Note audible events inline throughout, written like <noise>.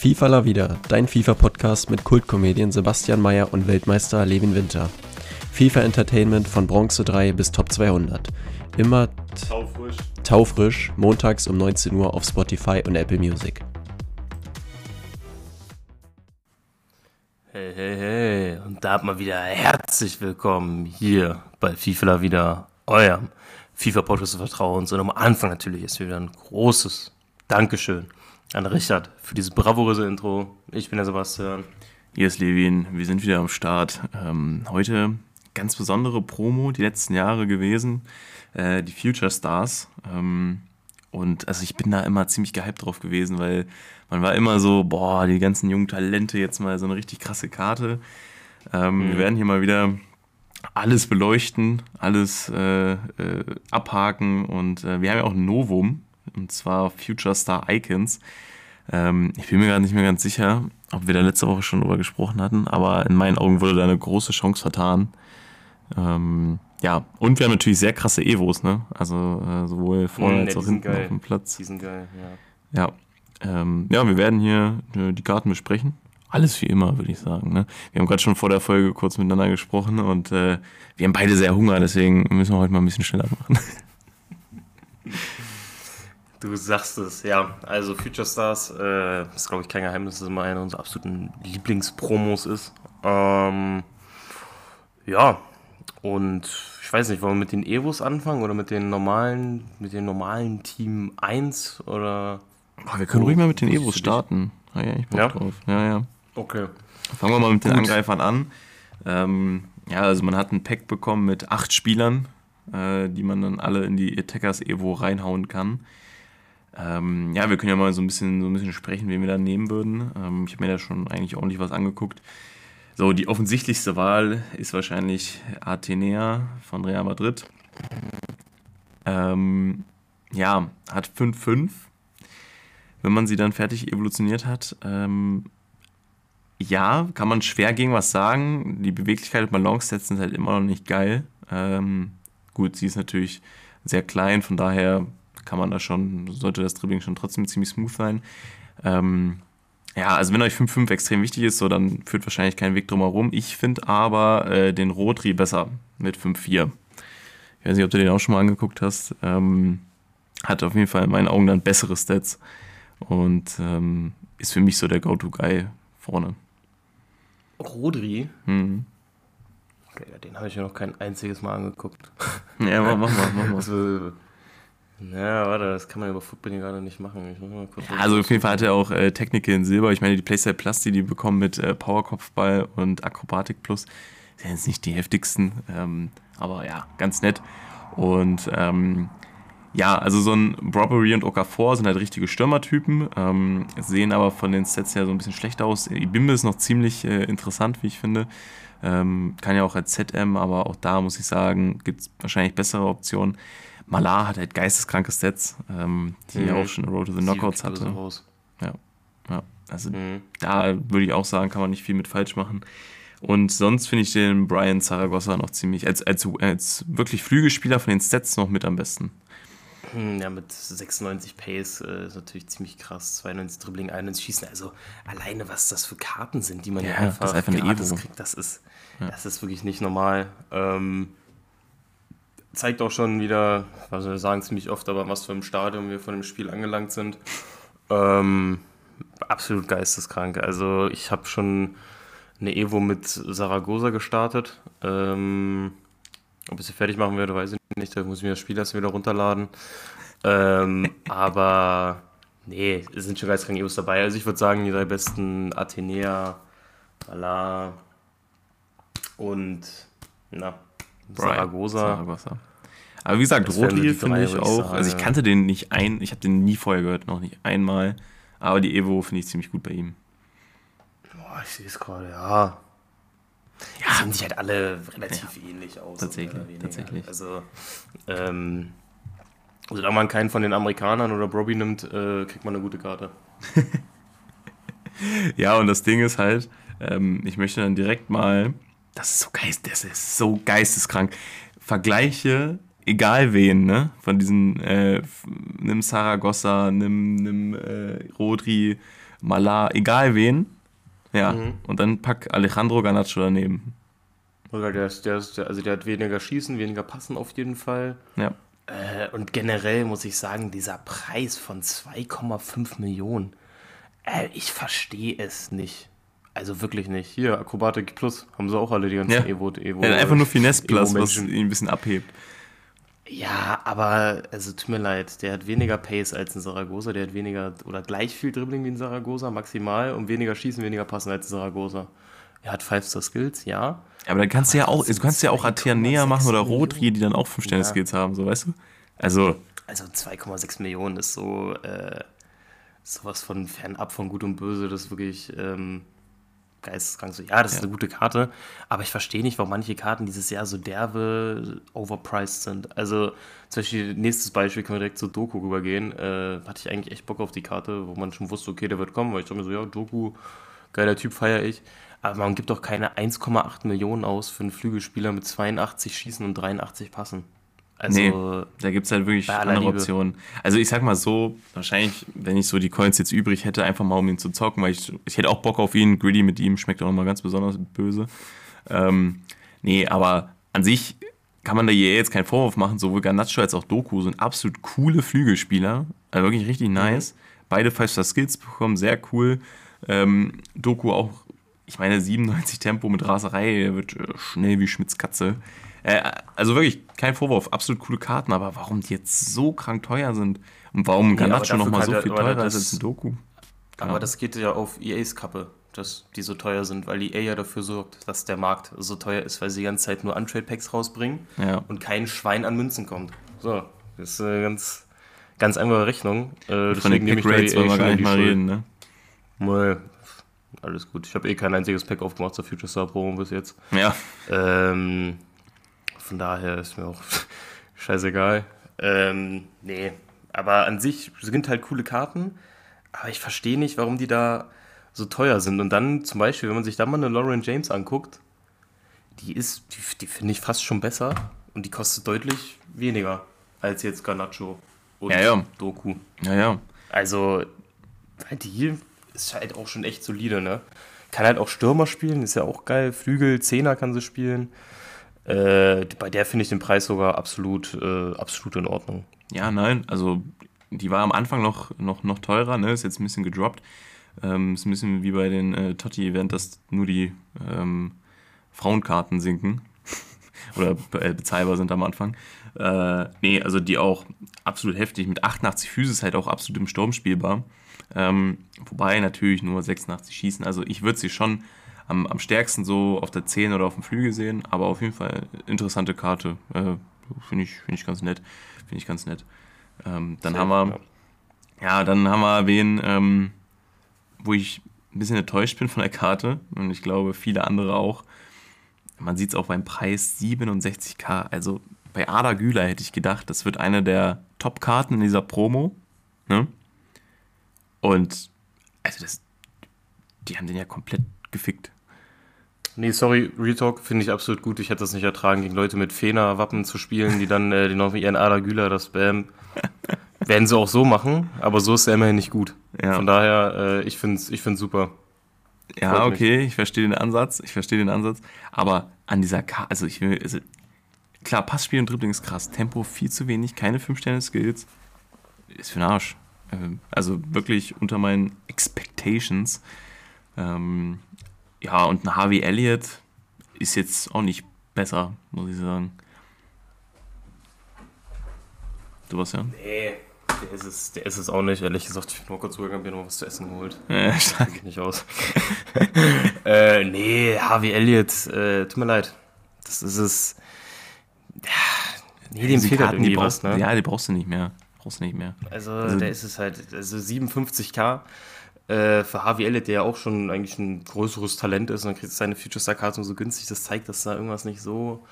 FIFA La Vida, dein FIFA-Podcast mit Kultkomedien Sebastian Mayer und Weltmeister Levin Winter. FIFA Entertainment von Bronze 3 bis Top 200. Immer Taufrisch. taufrisch, montags um 19 Uhr auf Spotify und Apple Music. Hey, hey, hey. Und da hat man wieder herzlich willkommen hier bei FIFA La Vida, eurem FIFA-Podcast des Vertrauens. Und am Anfang natürlich ist wieder ein großes Dankeschön an Richard für dieses bravouröse Intro. Ich bin der Sebastian. Hier ist Levin, wir sind wieder am Start. Ähm, heute ganz besondere Promo, die letzten Jahre gewesen, äh, die Future Stars. Ähm, und also ich bin da immer ziemlich gehypt drauf gewesen, weil man war immer so, boah, die ganzen jungen Talente, jetzt mal so eine richtig krasse Karte. Ähm, Wir werden hier mal wieder alles beleuchten, alles äh, äh, abhaken und äh, wir haben ja auch ein Novum, und zwar Future Star Icons. Ähm, ich bin mir gerade nicht mehr ganz sicher, ob wir da letzte Woche schon drüber gesprochen hatten, aber in meinen Augen wurde da eine große Chance vertan. Ähm, ja, und wir haben natürlich sehr krasse Evos, ne? Also äh, sowohl vorne als ja, auch die sind hinten geil. auf dem Platz. Die sind geil, ja. Ja. Ähm, ja, wir werden hier äh, die Karten besprechen. Alles wie immer, würde ich sagen. Ne? Wir haben gerade schon vor der Folge kurz miteinander gesprochen und äh, wir haben beide sehr Hunger, deswegen müssen wir heute mal ein bisschen schneller machen. <laughs> Du sagst es, ja. Also Future Stars äh, ist, glaube ich, kein Geheimnis, dass es immer eine unserer absoluten Lieblingspromos ist. Ähm, ja, und ich weiß nicht, wollen wir mit den Evos anfangen oder mit den normalen, mit dem normalen Team 1 oder. Oh, wir können ruhig mal mit den Evos starten. Ah, ja, ich Bock Ja? drauf. Ja, ja. Okay. Fangen wir mal mit den Gut. Angreifern an. Ähm, ja, also man hat ein Pack bekommen mit acht Spielern, äh, die man dann alle in die Attackers Evo reinhauen kann. Ähm, ja, wir können ja mal so ein bisschen, so ein bisschen sprechen, wen wir da nehmen würden. Ähm, ich habe mir da schon eigentlich ordentlich was angeguckt. So, die offensichtlichste Wahl ist wahrscheinlich Athenea von Real Madrid. Ähm, ja, hat 5-5. Wenn man sie dann fertig evolutioniert hat, ähm, ja, kann man schwer gegen was sagen. Die Beweglichkeit und Balance-Sets sind halt immer noch nicht geil. Ähm, gut, sie ist natürlich sehr klein, von daher kann man da schon, sollte das Dribbling schon trotzdem ziemlich smooth sein. Ähm, ja, also wenn euch 5-5 extrem wichtig ist, so dann führt wahrscheinlich kein Weg drum herum. Ich finde aber äh, den Rotri besser mit 5-4. Ich weiß nicht, ob du den auch schon mal angeguckt hast. Ähm, hat auf jeden Fall in meinen Augen dann bessere Stats und ähm, ist für mich so der Go-To-Guy vorne. Rodri. Mhm. Okay, den habe ich mir noch kein einziges Mal angeguckt. Ja, mach, mach mal, mach mal. Ja, warte, das kann man über Football gerade nicht machen. Kurz Also auf jeden Fall hat er auch äh, Technical in Silber. Ich meine, die Playstyle Plus, die die bekommen mit äh, Powerkopfball und Akrobatik Plus, sind jetzt nicht die heftigsten, ähm, aber ja, ganz nett. Und ähm, ja, also so ein Robbery und Okafor sind halt richtige Stürmertypen, ähm, sehen aber von den Sets her so ein bisschen schlechter aus. Ibimbe ist noch ziemlich äh, interessant, wie ich finde. Ähm, kann ja auch als ZM, aber auch da muss ich sagen, gibt es wahrscheinlich bessere Optionen. Malar hat halt geisteskranke Stats, ähm, die ja Mhm. auch schon Road to the Knockouts hatte. Raus. Ja, also Mhm. da würde ich auch sagen, kann man nicht viel mit falsch machen. Und sonst finde ich den Brian Zaragoza noch ziemlich, als, als, als wirklich Flügelspieler von den Stats noch mit am besten. Hm, Ja, mit 96 Pace äh, ist natürlich ziemlich krass. 92 Dribbling, 91 Schießen. Also alleine, was das für Karten sind, die man Ja, ja, einfach, das einfach gratis kriegt, das ist, das ist wirklich nicht normal. Ähm, zeigt auch schon wieder, was wir sagen ziemlich oft, aber was für ein Stadium wir von dem Spiel angelangt sind. Ähm, absolut geisteskrank. Also ich habe schon eine Evo mit Saragosa gestartet. Ähm, ob ich sie fertig machen werde, weiß ich nicht. Da muss ich mir das Spiel erst wieder runterladen. Ähm, <laughs> aber nee, es sind schon geisteskranke Evos dabei. Also ich würde sagen, die drei besten Athenea, Bala und na, Brian Saragosa. Zaragoza. Aber wie gesagt, die finde ich auch, sagen, also ich ja. kannte den nicht ein, ich habe den nie vorher gehört, noch nicht einmal. Aber die Evo finde ich ziemlich gut bei ihm. Boah, ich sehe es gerade, ja. Ja, sehen sich halt alle relativ ähnlich aus. Tatsächlich, tatsächlich. Also, ähm, solange man keinen von den Amerikanern oder Broby nimmt, äh, kriegt man eine gute Karte. <laughs> Ja, und das Ding ist halt, ähm, ich möchte dann direkt mal, das ist so geist, das ist so geisteskrank. Vergleiche, egal wen, ne? Von diesen, äh, nimm Saragossa, nimm, nimm äh, Rodri Malar, egal wen. Ja, mhm. und dann pack Alejandro Garnacho daneben. Der, ist, der, ist, also der hat weniger Schießen, weniger Passen auf jeden Fall. Ja. Äh, und generell muss ich sagen, dieser Preis von 2,5 Millionen, äh, ich verstehe es nicht. Also wirklich nicht. Hier, Akrobatik Plus haben sie auch alle die ganzen ja. Evo. Evo ja, einfach nur Finesse Plus, was ihn ein bisschen abhebt. Ja, aber also tut mir leid, der hat weniger Pace als ein Saragosa, der hat weniger oder gleich viel Dribbling wie ein Saragosa, maximal, und weniger Schießen, weniger Passen als ein Saragosa. Er hat 5-Star-Skills, ja. Aber dann kannst aber du ja auch, du kannst ja auch Atea näher machen oder Rotri, die dann auch 5-Sterne-Skills ja. haben, so weißt du? Also. Also 2,6 Millionen ist so äh, sowas von fernab von Gut und Böse, das ist wirklich. Ähm, geisteskrank so, ja, das ja. ist eine gute Karte, aber ich verstehe nicht, warum manche Karten dieses Jahr so derbe overpriced sind. Also zum Beispiel, nächstes Beispiel können wir direkt zu Doku rübergehen. Äh, hatte ich eigentlich echt Bock auf die Karte, wo man schon wusste, okay, der wird kommen, weil ich dachte mir so, ja, Doku, geiler Typ, feiere ich. Aber man gibt doch keine 1,8 Millionen aus für einen Flügelspieler mit 82 Schießen und 83 Passen. Also, nee, da gibt es halt wirklich andere Liebe. Optionen. Also ich sag mal so, wahrscheinlich, wenn ich so die Coins jetzt übrig hätte, einfach mal um ihn zu zocken, weil ich, ich hätte auch Bock auf ihn. Greedy mit ihm schmeckt auch nochmal ganz besonders böse. Ähm, nee, aber an sich kann man da jetzt keinen Vorwurf machen. Sowohl Garnacho als auch Doku sind absolut coole Flügelspieler. Also wirklich richtig mhm. nice. Mhm. Beide 5-Star-Skills bekommen, sehr cool. Ähm, Doku auch, ich meine, 97 Tempo mit Raserei, der wird äh, schnell wie Schmitz Katze. Äh, also wirklich kein Vorwurf, absolut coole Karten, aber warum die jetzt so krank teuer sind und warum Ganacho ja, nochmal so viel teurer ist als ein Doku? Aber das geht ja auf EAs Kappe, dass die so teuer sind, weil EA ja dafür sorgt, dass der Markt so teuer ist, weil sie die ganze Zeit nur Untrade-Packs rausbringen ja. und kein Schwein an Münzen kommt. So, das ist eine ganz, ganz einfache Rechnung. Äh, Von den Pick Rates wollen wir gar nicht mal reden, ne? Mal, alles gut. Ich habe eh kein einziges Pack aufgemacht zur Future Star Pro bis jetzt. Ja. Ähm, von daher ist mir auch <laughs> scheißegal. Ähm, nee, aber an sich sind halt coole Karten, aber ich verstehe nicht, warum die da so teuer sind. Und dann zum Beispiel, wenn man sich da mal eine Lauren James anguckt, die ist, die, die finde ich fast schon besser und die kostet deutlich weniger als jetzt Garnacho und ja, ja. Doku. Ja, ja. Also, die ist halt auch schon echt solide, ne? Kann halt auch Stürmer spielen, ist ja auch geil. Flügel, Zehner kann sie spielen. Äh, bei der finde ich den Preis sogar absolut, äh, absolut in Ordnung. Ja, nein, also die war am Anfang noch, noch, noch teurer, ne? ist jetzt ein bisschen gedroppt. Ähm, ist ein bisschen wie bei den äh, Totti-Event, dass nur die ähm, Frauenkarten sinken <laughs> oder be bezahlbar sind am Anfang. Äh, nee, also die auch absolut heftig. Mit 88 Füßen ist halt auch absolut im Sturm spielbar. Ähm, wobei natürlich nur 86 schießen. Also ich würde sie schon am, am stärksten so auf der 10 oder auf dem Flügel sehen, aber auf jeden Fall interessante Karte. Äh, Finde ich, find ich ganz nett. Finde ich ganz nett. Ähm, dann Sehr, haben wir, ja. dann haben wir wen, ähm, wo ich ein bisschen enttäuscht bin von der Karte und ich glaube viele andere auch. Man sieht es auch beim Preis 67k. Also bei Ada Güler hätte ich gedacht, das wird eine der Top-Karten in dieser Promo. Ne? Und also das, die haben den ja komplett gefickt. Nee, sorry, Retalk finde ich absolut gut. Ich hätte das nicht ertragen, gegen Leute mit Fena-Wappen zu spielen, die dann äh, die noch ihren Adagüler das Spam. <laughs> Werden sie auch so machen, aber so ist er immerhin nicht gut. Ja. Von daher, äh, ich finde es ich find's super. Ja, Freut okay, mich. ich verstehe den Ansatz. Ich verstehe den Ansatz. Aber an dieser Karte, also ich will, also, klar, Passspiel und Dribbling ist krass. Tempo viel zu wenig, keine 5-Sterne-Skills. Ist für den Arsch. Ähm, also wirklich unter meinen Expectations. Ähm, ja, und ein Harvey Elliott ist jetzt auch nicht besser, muss ich sagen. Du was, ja? Nee, der ist es, der ist es auch nicht. Ehrlich gesagt, ich bin nur kurz rübergegangen, mir noch was zu essen geholt. Ja, stark. Sieht nicht aus. <laughs> äh, nee, Harvey Elliott, äh, tut mir leid. Das ist es. Ja, nee, dem fehlt halt irgendwie was, ne? Ja, die brauchst du nicht mehr. Brauchst du nicht mehr. Also, also der ist es halt, also 57k äh, für Harvey Elliott, der ja auch schon eigentlich ein größeres Talent ist und dann kriegt seine Future Star Karte so günstig, das zeigt, dass da irgendwas nicht so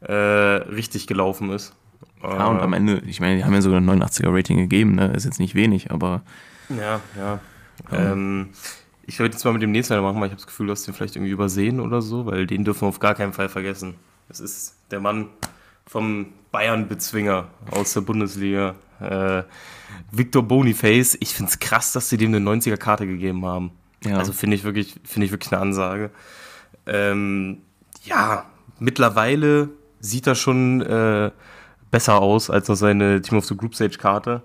äh, richtig gelaufen ist. Ja, und am Ende, ich meine, die haben ja sogar ein 89er Rating gegeben, ne? Ist jetzt nicht wenig, aber. Ja, ja. ja. Ähm, ich werde jetzt mal mit dem nächsten machen, weil ich habe das Gefühl, du hast den vielleicht irgendwie übersehen oder so, weil den dürfen wir auf gar keinen Fall vergessen. Das ist der Mann vom Bayern-Bezwinger aus der Bundesliga, Äh, Victor Boniface, ich finde es krass, dass sie dem eine 90er-Karte gegeben haben. Ja. Also finde ich, wirklich, find ich wirklich eine Ansage. Ähm, ja, mittlerweile sieht er schon äh, besser aus als noch seine Team of the Group Stage-Karte.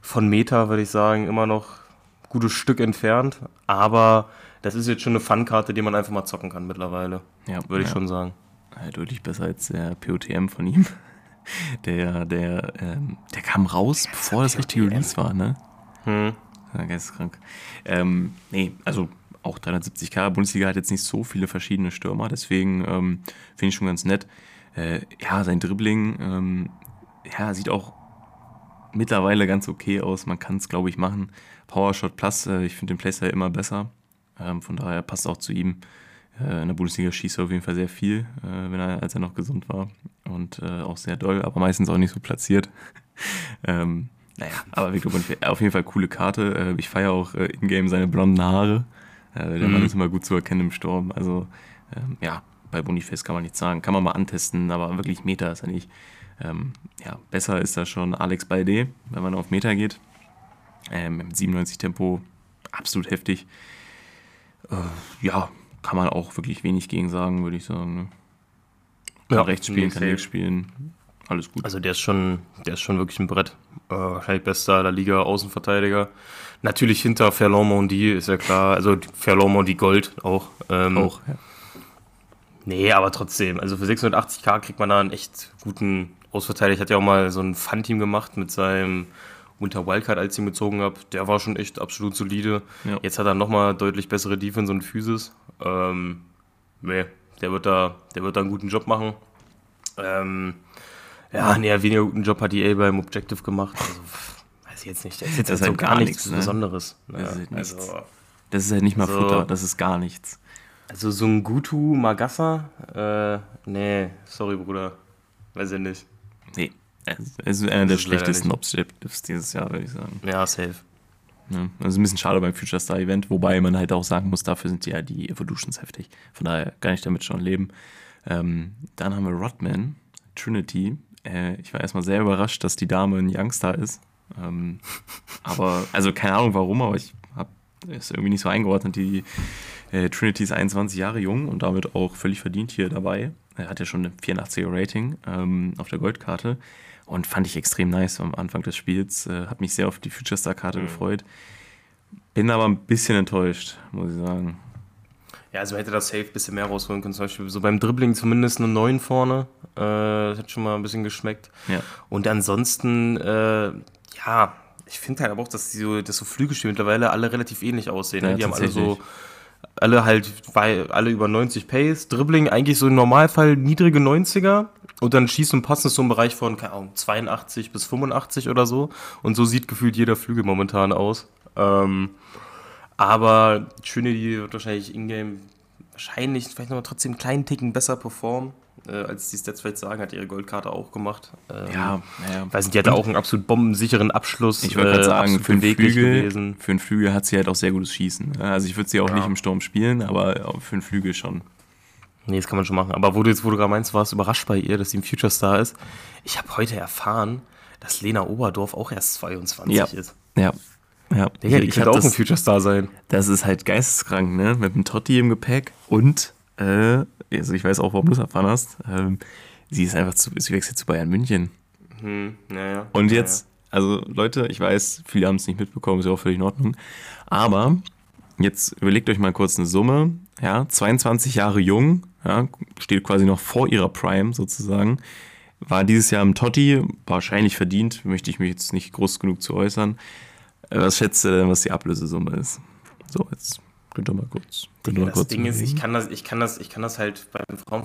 Von Meta würde ich sagen, immer noch ein gutes Stück entfernt. Aber das ist jetzt schon eine Fun-Karte, die man einfach mal zocken kann mittlerweile. Ja, würde ich ja. schon sagen. Deutlich besser als der POTM von ihm. Der, der, ähm, der kam raus, ja, bevor das richtige Release war, ne? Hm. Ja, geisteskrank. Ähm, nee, also auch 370k. Bundesliga hat jetzt nicht so viele verschiedene Stürmer, deswegen ähm, finde ich schon ganz nett. Äh, ja, sein Dribbling, ähm, ja, sieht auch mittlerweile ganz okay aus. Man kann es, glaube ich, machen. Powershot Plus, äh, ich finde den Playstyle immer besser. Ähm, von daher passt auch zu ihm. Äh, in der Bundesliga schießt er auf jeden Fall sehr viel, äh, wenn er, als er noch gesund war. Und äh, auch sehr doll, aber meistens auch nicht so platziert. <laughs> ähm, naja, aber Victor <laughs> auf jeden Fall coole Karte. Äh, ich feiere auch äh, in-game seine blonden Haare. Äh, der mhm. Mann ist immer gut zu erkennen im Sturm. Also, ähm, ja, bei Boniface kann man nichts sagen. Kann man mal antesten, aber wirklich Meta ist er nicht. Ähm, ja, besser ist da schon Alex Balde, wenn man auf Meta geht. Ähm, Im 97 Tempo absolut heftig. Äh, ja, kann man auch wirklich wenig gegen sagen, würde ich sagen. Kann ja, rechts spielen, kann links spielen. Alles gut. Also der ist schon, der ist schon wirklich ein Brett. Äh, wahrscheinlich bester der Liga Außenverteidiger. Natürlich hinter Ferland Mondi, ist ja klar. Also Ferland Mondi Gold auch. Ähm, auch, ja. Nee, aber trotzdem. Also für 680k kriegt man da einen echt guten Ausverteidiger. Ich hatte ja auch mal so ein Fun-Team gemacht mit seinem Winter Wildcard, als ich ihn gezogen habe. Der war schon echt absolut solide. Ja. Jetzt hat er nochmal deutlich bessere Defense und Physis. Ähm, nee, der wird, da, der wird da einen guten Job machen. Ähm, ja, nee, weniger guten Job hat EA beim Objective gemacht. Also, weiß ich jetzt nicht. Das ist jetzt das also halt gar, gar nichts ne? Besonderes. Ja, das, ist halt also, das ist halt nicht mal also, Futter, das ist gar nichts. Also so ein Gutu Magassa, äh, nee, sorry Bruder, weiß ich nicht. Nee, es ist einer der schlechtesten Objectives dieses Jahr, würde ich sagen. Ja, safe. Ja, das ist ein bisschen schade beim Future Star Event, wobei man halt auch sagen muss, dafür sind ja die Evolutions heftig. Von daher kann ich damit schon leben. Ähm, dann haben wir Rodman, Trinity. Äh, ich war erstmal sehr überrascht, dass die Dame ein Youngstar ist. Ähm, <laughs> aber, also keine Ahnung warum, aber ich habe es irgendwie nicht so eingeordnet. Die äh, Trinity ist 21 Jahre jung und damit auch völlig verdient hier dabei. Er hat ja schon ein 84er Rating ähm, auf der Goldkarte und fand ich extrem nice am Anfang des Spiels. Äh, hat mich sehr auf die Future Star Karte mhm. gefreut. Bin aber ein bisschen enttäuscht, muss ich sagen. Ja, also hätte das safe ein bisschen mehr rausholen können. Zum Beispiel so beim Dribbling zumindest eine 9 vorne. Äh, das hat schon mal ein bisschen geschmeckt. Ja. Und ansonsten, äh, ja, ich finde halt aber auch, dass, die so, dass so Flügelspiele mittlerweile alle relativ ähnlich aussehen. Ne? Ja, Die haben alle so alle halt, alle über 90 Pace. Dribbling eigentlich so im Normalfall niedrige 90er und dann Schießen und Passen ist so im Bereich von, keine Ahnung, 82 bis 85 oder so. Und so sieht gefühlt jeder Flügel momentan aus. Ähm, aber Trinity wird wahrscheinlich in-game wahrscheinlich vielleicht noch trotzdem einen kleinen Ticken besser performen, äh, als die Stats vielleicht sagen, hat ihre Goldkarte auch gemacht. Ähm, ja, ja. Weiß die hatte auch einen absolut bombensicheren Abschluss. Ich gerade äh, sagen, für einen, Flügel, für einen Flügel hat sie halt auch sehr gutes Schießen. Also ich würde sie auch ja. nicht im Sturm spielen, aber für einen Flügel schon. Nee, das kann man schon machen. Aber wo du jetzt, wo du gerade meinst, warst überrascht bei ihr, dass sie ein Future Star ist. Ich habe heute erfahren, dass Lena Oberdorf auch erst 22 ja. ist. Ja. Ja, Digga, die könnte auch das, ein Future Star sein. Das ist halt geisteskrank, ne? Mit einem Totti im Gepäck und, äh, also ich weiß auch, warum du es erfahren hast, ähm, sie ist einfach zu, sie wechselt zu Bayern München. Hm, naja. Und jetzt, also Leute, ich weiß, viele haben es nicht mitbekommen, ist ja auch völlig in Ordnung. Aber jetzt überlegt euch mal kurz eine Summe, ja, 22 Jahre jung, ja, steht quasi noch vor ihrer Prime sozusagen. War dieses Jahr im Totti, wahrscheinlich verdient, möchte ich mich jetzt nicht groß genug zu äußern. Äh, was schätzt ihr denn, was die Ablösesumme ist? So, jetzt könnt ihr mal kurz. Könnt mal das kurz Ding ist, ich kann das, ich kann das, ich kann das halt beim Frauen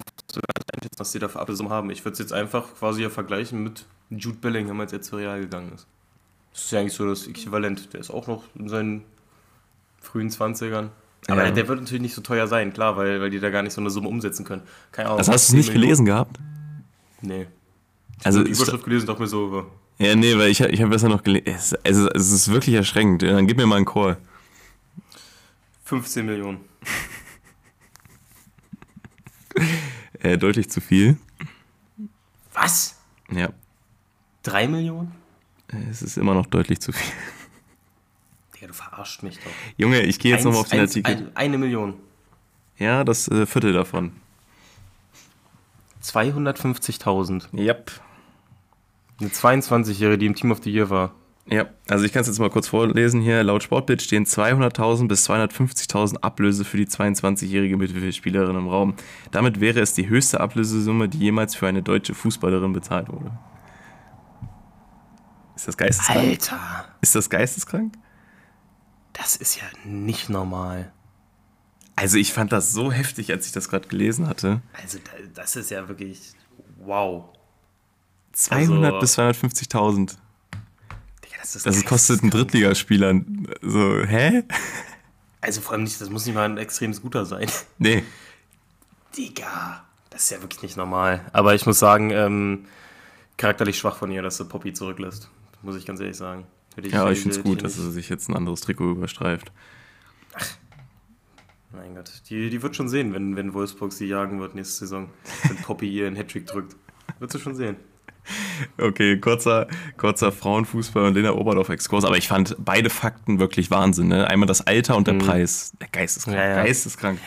einschätzen, was die da für Ablösesumme haben. Ich würde es jetzt einfach quasi ja vergleichen mit Jude Bellingham, als er zu Real gegangen ist. Das ist ja eigentlich so das Äquivalent. Der ist auch noch in seinen frühen 20ern. Aber ja. der wird natürlich nicht so teuer sein, klar, weil, weil die da gar nicht so eine Summe umsetzen können. Keine Ahnung. Das hast du nicht Millionen. gelesen gehabt? Nee. Ich also die Überschrift gelesen, dachte mir so. Ja, nee, weil ich, ich habe besser noch gelesen. Es, es, es, ist wirklich erschreckend. Dann gib mir mal einen Call. 15 Millionen. <laughs> äh, deutlich zu viel. Was? Ja. 3 Millionen? Es ist immer noch deutlich zu viel. Digga, du verarscht mich doch. Junge, ich gehe jetzt nochmal auf den eins, Artikel. ein, eine Million. Ja, das äh, Viertel davon. 250.000. Yep. Eine 22-Jährige, die im Team of the Year war. Ja, also ich kann es jetzt mal kurz vorlesen hier. Laut Sportbild stehen 200.000 bis 250.000 Ablöse für die 22-jährige Mittelfeldspielerin im Raum. Damit wäre es die höchste Ablösesumme, die jemals für eine deutsche Fußballerin bezahlt wurde. Ist das geisteskrank? Alter, Ist das geisteskrank? das ist ja nicht normal. Also ich fand das so heftig, als ich das gerade gelesen hatte. Also da- das ist ja wirklich wow. 200 Also- bis 250.000. Das ist Das kostet ein Drittligaspieler. So, hä? Also vor allem nicht, das muss nicht mal ein extrem guter sein. Nee. Digga, das ist ja wirklich nicht normal. Aber ich muss sagen, ähm, charakterlich schwach von ihr, dass sie Poppy zurücklässt. Muss ich ganz ehrlich sagen. Hätte Ja, ich hätte- finde es gut, ich dass er sich jetzt ein anderes Trikot überstreift. Mein Gott, die, die wird schon sehen, wenn, wenn Wolfsburg sie jagen wird nächste Saison. Wenn Poppy ihr einen Hattrick drückt. Wird sie schon sehen. Okay, kurzer, kurzer Frauenfußball und Lena Oberdorf Exkurs, aber ich fand beide Fakten wirklich Wahnsinn. Ne? Einmal das Alter und der Preis. Der Geisteskrank. Ja, ja. Geisteskrank.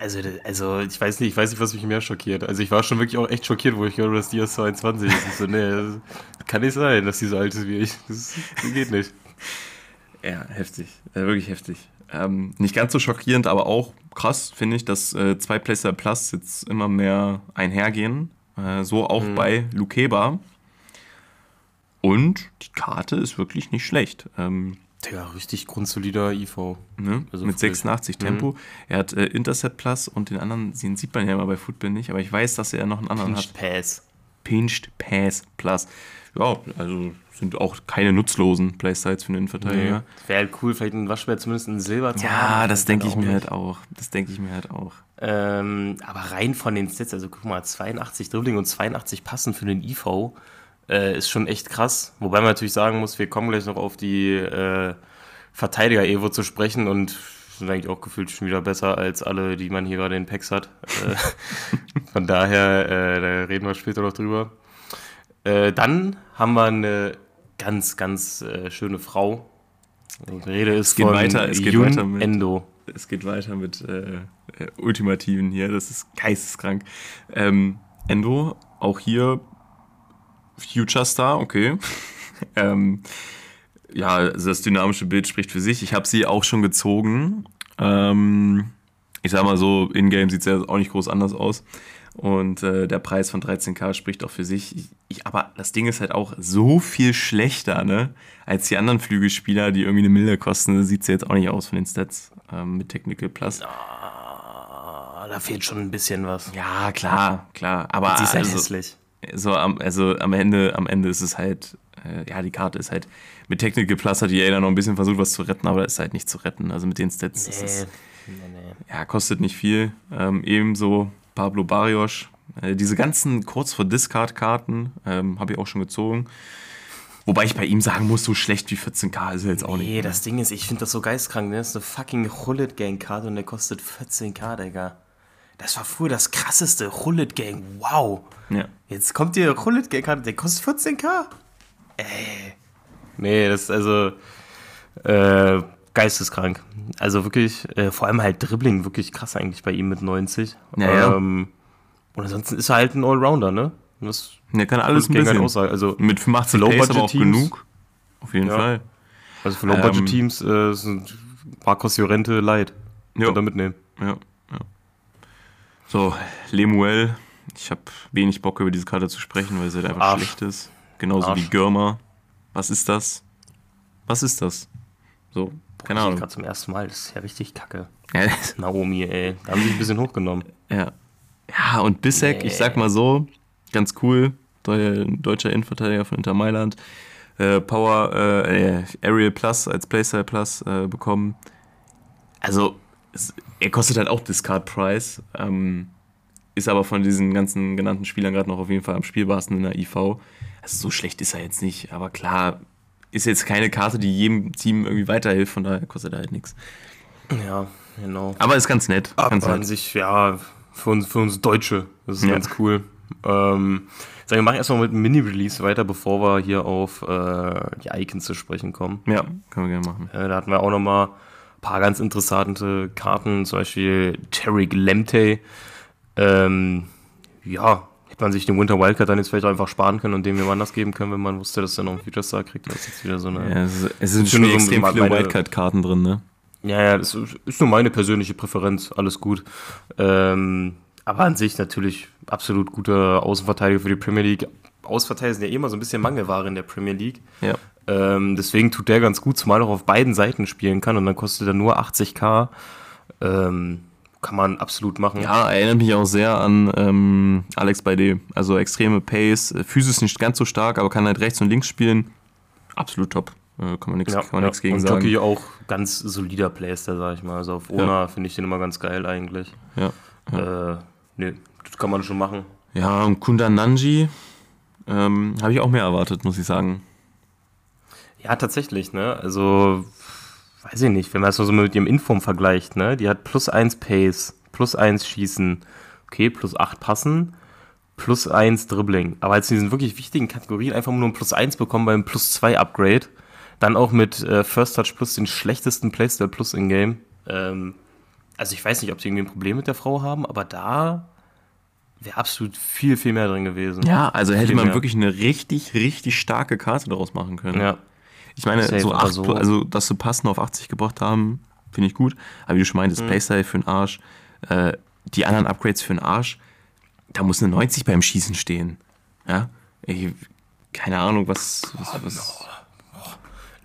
Also, also ich weiß nicht, ich weiß nicht, was mich mehr schockiert. Also ich war schon wirklich auch echt schockiert, wo ich gehört habe, dass die erst 22 ist. Ich so, nee, das kann nicht sein, dass die so alt ist wie ich. Das, das geht nicht. Ja, heftig. Äh, wirklich heftig. Ähm, nicht ganz so schockierend, aber auch krass, finde ich, dass äh, zwei Placer Plus jetzt immer mehr einhergehen. Äh, so auch bei Lukeba. Und die Karte ist wirklich nicht schlecht. Ähm, Digga, richtig grundsolider IV. Ne? Also mit wirklich. 86 Tempo. Er hat äh, Intercept Plus und den anderen, den sieht man ja immer bei Football nicht, aber ich weiß, dass er noch einen anderen Pinched hat. Pass. Pinched Pass Plus. Ja, also sind auch keine nutzlosen Playstyles für einen Innenverteidiger. Wäre halt cool, vielleicht ein Waschbär zumindest in Silber zu haben. Ja, das denke ich auch mir nicht. halt auch. Das denke ich mir halt auch. Ähm, aber rein von den Stats, also guck mal, 82 Dribbling und 82 Passen für den IV äh, ist schon echt krass. Wobei man natürlich sagen muss, wir kommen gleich noch auf die äh, Verteidiger-Evo zu sprechen und sind eigentlich auch gefühlt schon wieder besser als alle, die man hier gerade in Packs hat. Äh, <laughs> von daher, äh, da reden wir später noch drüber. Äh, dann haben wir eine ganz, ganz äh, schöne Frau. Die Rede ist geht von weiter, es geht weiter mit- Endo. Es geht weiter mit äh, äh, Ultimativen hier. Das ist geisteskrank. Ähm, Endo, auch hier Future Star, okay. <laughs> ähm, ja, also das dynamische Bild spricht für sich. Ich habe sie auch schon gezogen. Ähm, ich sag mal so, in-game sieht es ja auch nicht groß anders aus. Und äh, der Preis von 13k spricht auch für sich. Ich, ich, aber das Ding ist halt auch so viel schlechter, ne? Als die anderen Flügelspieler, die irgendwie eine Mille kosten, sieht sie jetzt auch nicht aus von den Stats ähm, mit Technical Plus. Ah, da fehlt schon ein bisschen was. Ja, klar, klar. Aber Sie ist halt also, hässlich. so am, also am Ende, am Ende ist es halt, äh, ja, die Karte ist halt, mit Technical Plus hat die EA dann noch ein bisschen versucht, was zu retten, aber das ist halt nicht zu retten. Also mit den Stats, das ist, nee, nee. ja, kostet nicht viel. Ähm, ebenso Pablo Barrios. Äh, diese ganzen kurz vor Discard-Karten ähm, habe ich auch schon gezogen. Wobei ich bei ihm sagen muss, so schlecht wie 14k ist er jetzt auch Nee, nicht. das Ding ist, ich finde das so geistkrank, ne? Das ist eine fucking Hullet Gang Karte und der kostet 14k, Digga. Das war früher das krasseste. Hullet Gang, wow. Ja. Jetzt kommt die Hullet Gang Karte, der kostet 14k? Ey. Nee, das ist also äh, geisteskrank. Also wirklich, äh, vor allem halt Dribbling, wirklich krass eigentlich bei ihm mit 90. Ja, ja. Ähm, und ansonsten ist er halt ein Allrounder, ne? Das Der kann alles ein bisschen. aussagen. Also, Mit 85 Low Pace aber Budget auch Teams. genug. Auf jeden Ja. Fall. also für Low-Budget-Teams Ähm, äh, sind Marcos Llorente light. Ja. Könnt ihr mitnehmen. Ja, ja. So, Lemuel. Ich habe wenig Bock über diese Karte zu sprechen, weil sie halt einfach Arsch. schlecht ist. Genauso Arsch. wie Görmer. Was ist das? Was ist das? So, keine Ahnung. gerade zum ersten Mal, das ist ja richtig kacke. Ja, <laughs> Naomi, ey. Da haben sie ein bisschen hochgenommen. ja. ja, und Bissek, ich sag mal so, ganz cool. Deu- Deutscher Innenverteidiger von Inter Mailand. Äh, Power, äh, äh, Ariel Plus als Playstyle Plus äh, bekommen. Also, es, er kostet halt auch Discard Price. Ähm, ist aber von diesen ganzen genannten Spielern gerade noch auf jeden Fall am spielbarsten in der IV. Also so schlecht ist er jetzt nicht, aber klar, ist jetzt keine Karte, die jedem Team irgendwie weiterhilft, von daher kostet er halt nichts. Ja, genau. Aber ist ganz nett. Ganz Aber an nett. sich, ja, für uns, für uns Deutsche, das ist Ja. ganz cool. Ähm, sagen wir machen erstmal mit einem Mini-Release weiter, bevor wir hier auf äh, die Icons zu sprechen kommen. Ja, können wir gerne machen. Äh, da hatten wir auch nochmal ein paar ganz interessante Karten, zum Beispiel Terry Lemte. Ähm, ja, man sich den Winter Wildcard dann jetzt vielleicht einfach sparen können und dem jemand anders geben können, wenn man wusste, dass er noch einen Future Star kriegt. Das ist jetzt wieder so eine. Ja, es, ist, es sind schon extrem so viele Wildcard-Karten drin, ne? Ja, ja, das ist nur meine persönliche Präferenz, alles gut. Ähm, aber an sich natürlich absolut guter Außenverteidiger für die Premier League. Außenverteidiger sind ja immer so ein bisschen Mangelware in der Premier League. Ja. Ähm, deswegen tut der ganz gut, zumal er auch auf beiden Seiten spielen kann und dann kostet er nur 80k. Ähm, kann man absolut machen. Ja, erinnert mich auch sehr an ähm, Alex Baide. Also extreme Pace, physisch nicht ganz so stark, aber kann halt rechts und links spielen. Absolut top. Äh, kann man nichts ja, ja. gegen und sagen. Jockey auch ganz solider Playster, sag ich mal. Also auf Ona ja. finde ich den immer ganz geil eigentlich. Ja. ja. Äh, nee, das kann man schon machen. Ja, und Kunda Nanji ähm, habe ich auch mehr erwartet, muss ich sagen. Ja, tatsächlich, ne? Also, weiß ich nicht, wenn man das so mit ihrem Inform vergleicht, ne? Die hat plus 1 Pace, plus 1 Schießen, okay, plus 8 Passen, plus 1 Dribbling. Aber als in diesen wirklich wichtigen Kategorien einfach nur ein plus 1 bekommen beim plus 2 Upgrade, dann auch mit äh, First Touch Plus den schlechtesten Playstyle Plus in Game. Ähm, also ich weiß nicht, ob sie irgendwie ein Problem mit der Frau haben, aber da wäre absolut viel, viel mehr drin gewesen. Ja, also hätte viel man mehr. wirklich eine richtig, richtig starke Karte daraus machen können. Ja. Ich meine, Safe so, acht, so also dass sie passen auf 80 gebracht haben, finde ich gut. Aber wie du schon meintest, mhm. Playstyle für den Arsch, äh, die anderen Upgrades für den Arsch, da muss eine 90 beim Schießen stehen. Ja, ich, keine Ahnung, was, was, was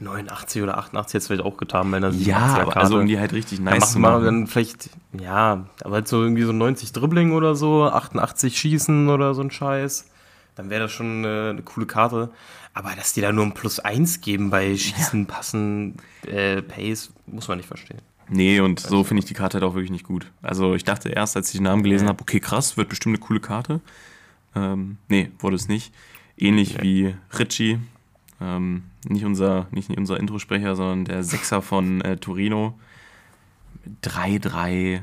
89 oder 88 jetzt vielleicht auch getan, wenn er Ja, aber also um die halt richtig nice dann zu machen. dann vielleicht, ja, aber halt so irgendwie so 90 Dribbling oder so, 88 Schießen oder so ein Scheiß, dann wäre das schon eine, eine, coole Karte. Aber dass die da nur ein Plus 1 geben bei Schießen, ja. Passen, äh, Pace, muss man nicht verstehen. Nee, und so finde ich die Karte halt auch wirklich nicht gut. Also ich dachte erst, als ich den Namen gelesen ja. habe, okay, krass, wird bestimmt eine coole Karte. Ähm, nee, wurde es nicht. Ähnlich ja. wie Ritchie, ähm, nicht, unser, nicht unser Introsprecher, sondern der Sechser von äh, Torino. 3-3 äh,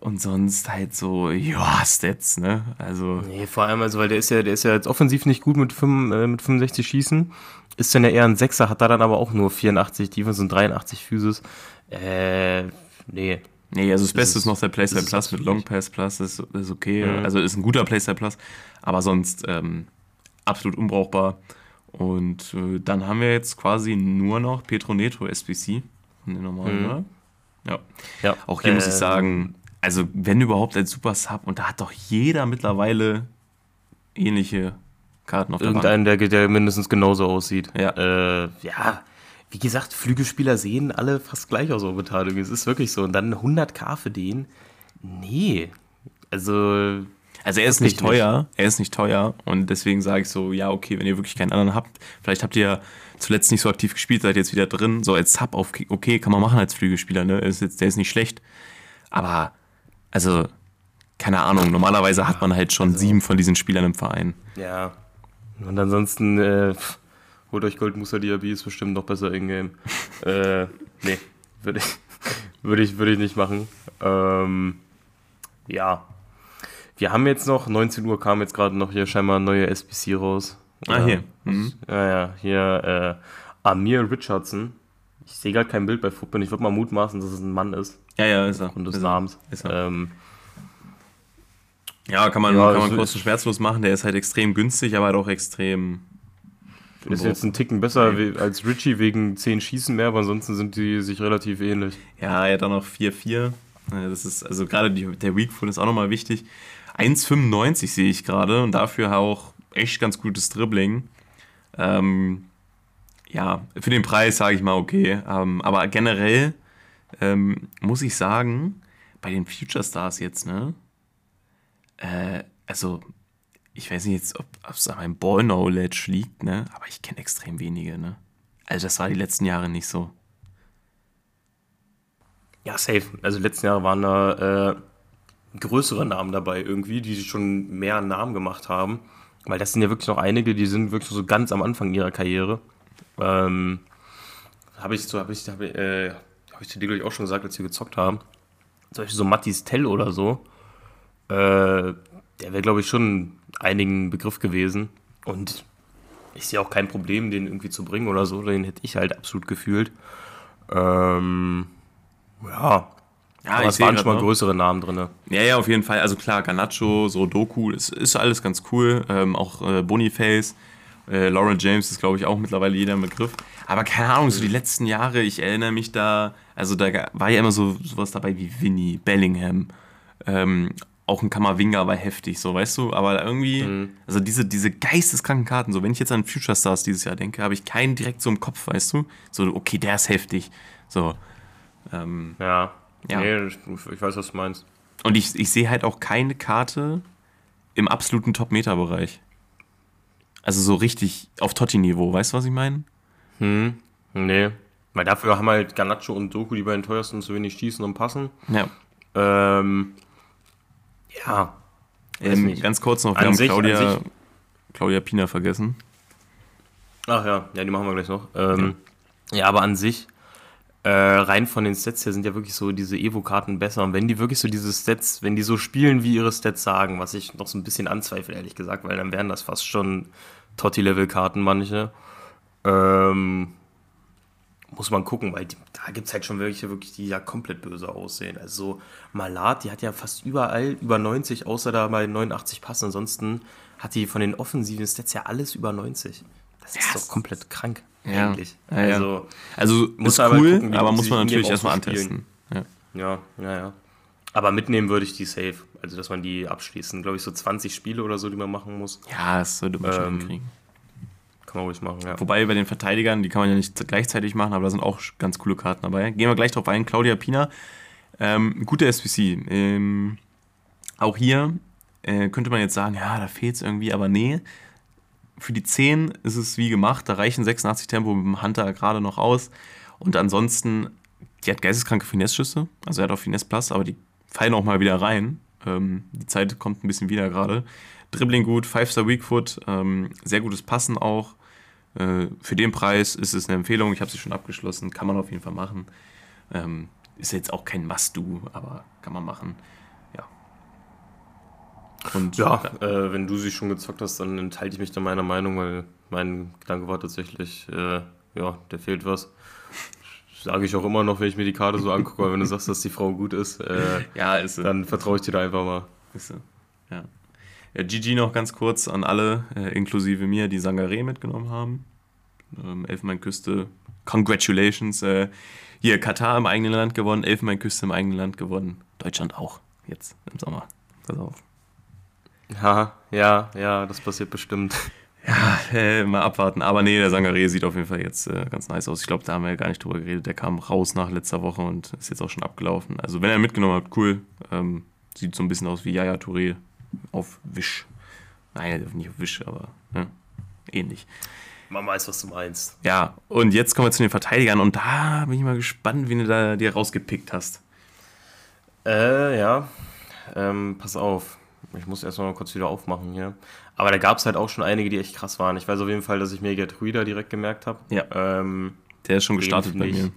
und sonst halt so, ja, Stats, ne? Also. Nee, vor allem, also, weil der ist ja, der ist ja jetzt offensiv nicht gut mit, 5, äh, mit 65 Schießen. Ist dann ja eher ein Sechser, hat da dann aber auch nur 84 Defense und 83 Physis. Äh, nee. Nee, also das, Beste ist, ist noch der Playstyle Plus mit Long Pass Plus, ist, ist okay. Mhm. Also ist ein guter Playstyle Plus, aber sonst ähm, absolut unbrauchbar. Und äh, dann haben wir jetzt quasi nur noch Petronetro SBC. Den normalen, mhm. oder? Ja. ja. Auch hier äh, muss ich sagen, also wenn überhaupt als Super Sub, und da hat doch jeder mittlerweile ähnliche Karten auf der Irgendeinen, der, der mindestens genauso aussieht. Ja. Äh, ja, wie gesagt, Flügelspieler sehen alle fast gleich aus Beteiligung. Es ist wirklich so. Und dann 100k für den? Nee. Also, also er ist nicht teuer, nicht. er ist nicht teuer und deswegen sage ich so, ja, okay, wenn ihr wirklich keinen anderen habt, vielleicht habt ihr ja zuletzt nicht so aktiv gespielt, seid jetzt wieder drin, so als Sub auf, okay, kann man machen als Flügelspieler, ne, ist jetzt, der ist nicht schlecht, aber, also, keine Ahnung, normalerweise hat man halt schon also, sieben von diesen Spielern im Verein. Ja, und ansonsten, äh, holt euch Gold Musa Diaby, ist bestimmt noch besser in-game. <laughs> äh, nee, würde ich, würde ich, würde ich nicht machen. Ähm, ja, wir haben jetzt noch, 19 Uhr kam jetzt gerade noch hier scheinbar neue SBC raus. Ah, hier. Mhm. Ja, ja, hier äh, Amir Richardson. Ich sehe gerade kein Bild bei Football. Ich würde mal mutmaßen, dass es ein Mann ist. Ja, ja, ist er. Und des Namens. Ist er. Ähm, ja, kann man, ja, kann man kurz und schmerzlos machen. Der ist halt extrem günstig, aber halt auch extrem. Ist jetzt ein Ticken besser okay. als Richie wegen 10 Schießen mehr, aber ansonsten sind die sich relativ ähnlich. Ja, er hat auch noch 4-4. Das ist, also gerade der Weakfoot ist auch nochmal wichtig. 1,95 sehe ich gerade und dafür auch echt ganz gutes Dribbling. Ähm, ja, für den Preis sage ich mal okay. Ähm, aber generell ähm, muss ich sagen, bei den Future Stars jetzt, ne? Äh, also, ich weiß nicht jetzt, ob es an meinem Ball-Knowledge liegt, ne? Aber ich kenne extrem wenige, ne? Also, das war die letzten Jahre nicht so. Ja, safe. Also, die letzten Jahre waren da. Äh größere Namen dabei irgendwie, die schon mehr Namen gemacht haben. Weil das sind ja wirklich noch einige, die sind wirklich so ganz am Anfang ihrer Karriere. Ähm, habe ich so, habe ich, hab ich, äh, hab ich dir, glaube ich, auch schon gesagt, als wir gezockt haben. Zum Beispiel so Mattis Tell oder so. Äh, der wäre, glaube ich, schon einigen Begriff gewesen. Und ich sehe auch kein Problem, den irgendwie zu bringen oder so. Den hätte ich halt absolut gefühlt. Ähm, ja. Ja, Aber es waren schon mal größere Namen drin. Ja, ja, auf jeden Fall. Also klar, Ganacho, so Doku, ist, ist alles ganz cool. Ähm, auch äh, Boniface, äh, Lauren James ist, glaube ich, auch mittlerweile jeder im Begriff. Aber keine Ahnung, so die letzten Jahre, ich erinnere mich da, also da war ja immer so sowas dabei wie Winnie, Bellingham, ähm, auch ein Kammerwinger war heftig, so, weißt du? Aber irgendwie, mhm. also diese, diese geisteskranken Karten, so, wenn ich jetzt an Future Stars dieses Jahr denke, habe ich keinen direkt so im Kopf, weißt du? So, okay, der ist heftig. So. Ähm, ja. Ja. Nee, ich, ich, weiß, was du meinst. Und ich, ich sehe halt auch keine Karte im absoluten Top-Meta-Bereich. Also so richtig auf Totti-Niveau, weißt du, was ich meine? Hm, nee. Weil dafür haben halt Ganacho und Doku die beiden teuersten zu wenig schießen und passen. Ja. Ähm, ja. Ähm, ganz kurz noch, wir an haben sich, Claudia, Claudia Pina vergessen. Ach ja, ja, die machen wir gleich noch. Ähm, ja. ja. aber an sich, äh, rein von den Stats her sind ja wirklich so diese Evo-Karten besser. Und wenn die wirklich so diese Stats, wenn die so spielen, wie ihre Stats sagen, was ich noch so ein bisschen anzweifle, ehrlich gesagt, weil dann wären das fast schon Totti-Level-Karten manche. Ähm, muss man gucken, weil die, da gibt es halt schon welche, wirklich, die ja komplett böse aussehen. Also Malat, die hat ja fast überall über 90, außer da bei 89 passen. Ansonsten hat die von den offensiven Stats ja alles über 90. Das ist doch komplett krank, ja. eigentlich. Also, also muss ist cool, gucken, aber muss man natürlich erstmal antesten. Ja. ja, ja, ja. Aber mitnehmen würde ich die safe. Also, dass man die abschließen. Glaube ich, so 20 Spiele oder so, die man machen muss. Ja, das sollte man ähm, schon hinkriegen. Kann man ruhig machen, ja. Wobei bei den Verteidigern, die kann man ja nicht gleichzeitig machen, aber da sind auch ganz coole Karten dabei. Gehen wir gleich drauf ein. Claudia Pina, ähm, gute SPC. Ähm, auch hier äh, könnte man jetzt sagen, ja, da fehlt es irgendwie, aber nee. Für die 10 ist es wie gemacht. Da reichen 86 Tempo mit dem Hunter gerade noch aus. Und ansonsten, die hat geisteskranke Finesse-Schüsse. Also er hat auch Finesse Plus, aber die fallen auch mal wieder rein. Ähm, die Zeit kommt ein bisschen wieder gerade. Dribbling gut, 5-Star Weakfoot, ähm, sehr gutes Passen auch. Äh, für den Preis ist es eine Empfehlung. Ich habe sie schon abgeschlossen. Kann man auf jeden Fall machen. Ähm, ist jetzt auch kein Must-Do, aber kann man machen. Und ja, äh, wenn du sie schon gezockt hast, dann enthalte ich mich da meiner Meinung, weil mein Gedanke war tatsächlich, äh, ja, der fehlt was. Sage ich auch immer noch, wenn ich mir die Karte so angucke, weil wenn du sagst, dass die Frau gut ist, äh, <laughs> ja, ist dann vertraue ich dir da einfach mal. Ist so. Ja. Ja, GG noch ganz kurz an alle, äh, inklusive mir, die Sangaré mitgenommen haben. Ähm, Elfenbeinküste, congratulations. Äh, hier, Katar im eigenen Land gewonnen, Elfenbeinküste im eigenen Land gewonnen. Deutschland auch, jetzt im Sommer. Pass auf. Ja, ja, ja, das passiert bestimmt. <laughs> Ja, äh, mal abwarten. Aber nee, der Sangaré sieht auf jeden Fall jetzt äh, ganz nice aus. Ich glaube, da haben wir ja gar nicht drüber geredet. Der kam raus nach letzter Woche und ist jetzt auch schon abgelaufen. Also, wenn er mitgenommen hat, cool. Ähm, sieht so ein bisschen aus wie Yaya Touré auf Wisch. Nein, nicht auf Wisch, aber ne, ähnlich. Man weiß, was du meinst. Ja, und jetzt kommen wir zu den Verteidigern und da bin ich mal gespannt, wen du da dir rausgepickt hast. Äh, ja. Ähm, pass auf. Ich muss erstmal mal kurz wieder aufmachen hier. Aber da gab es halt auch schon einige, die echt krass waren. Ich weiß auf jeden Fall, dass ich mir Gertruida direkt gemerkt habe. Ja. Ähm, Der ist schon gestartet bei mir.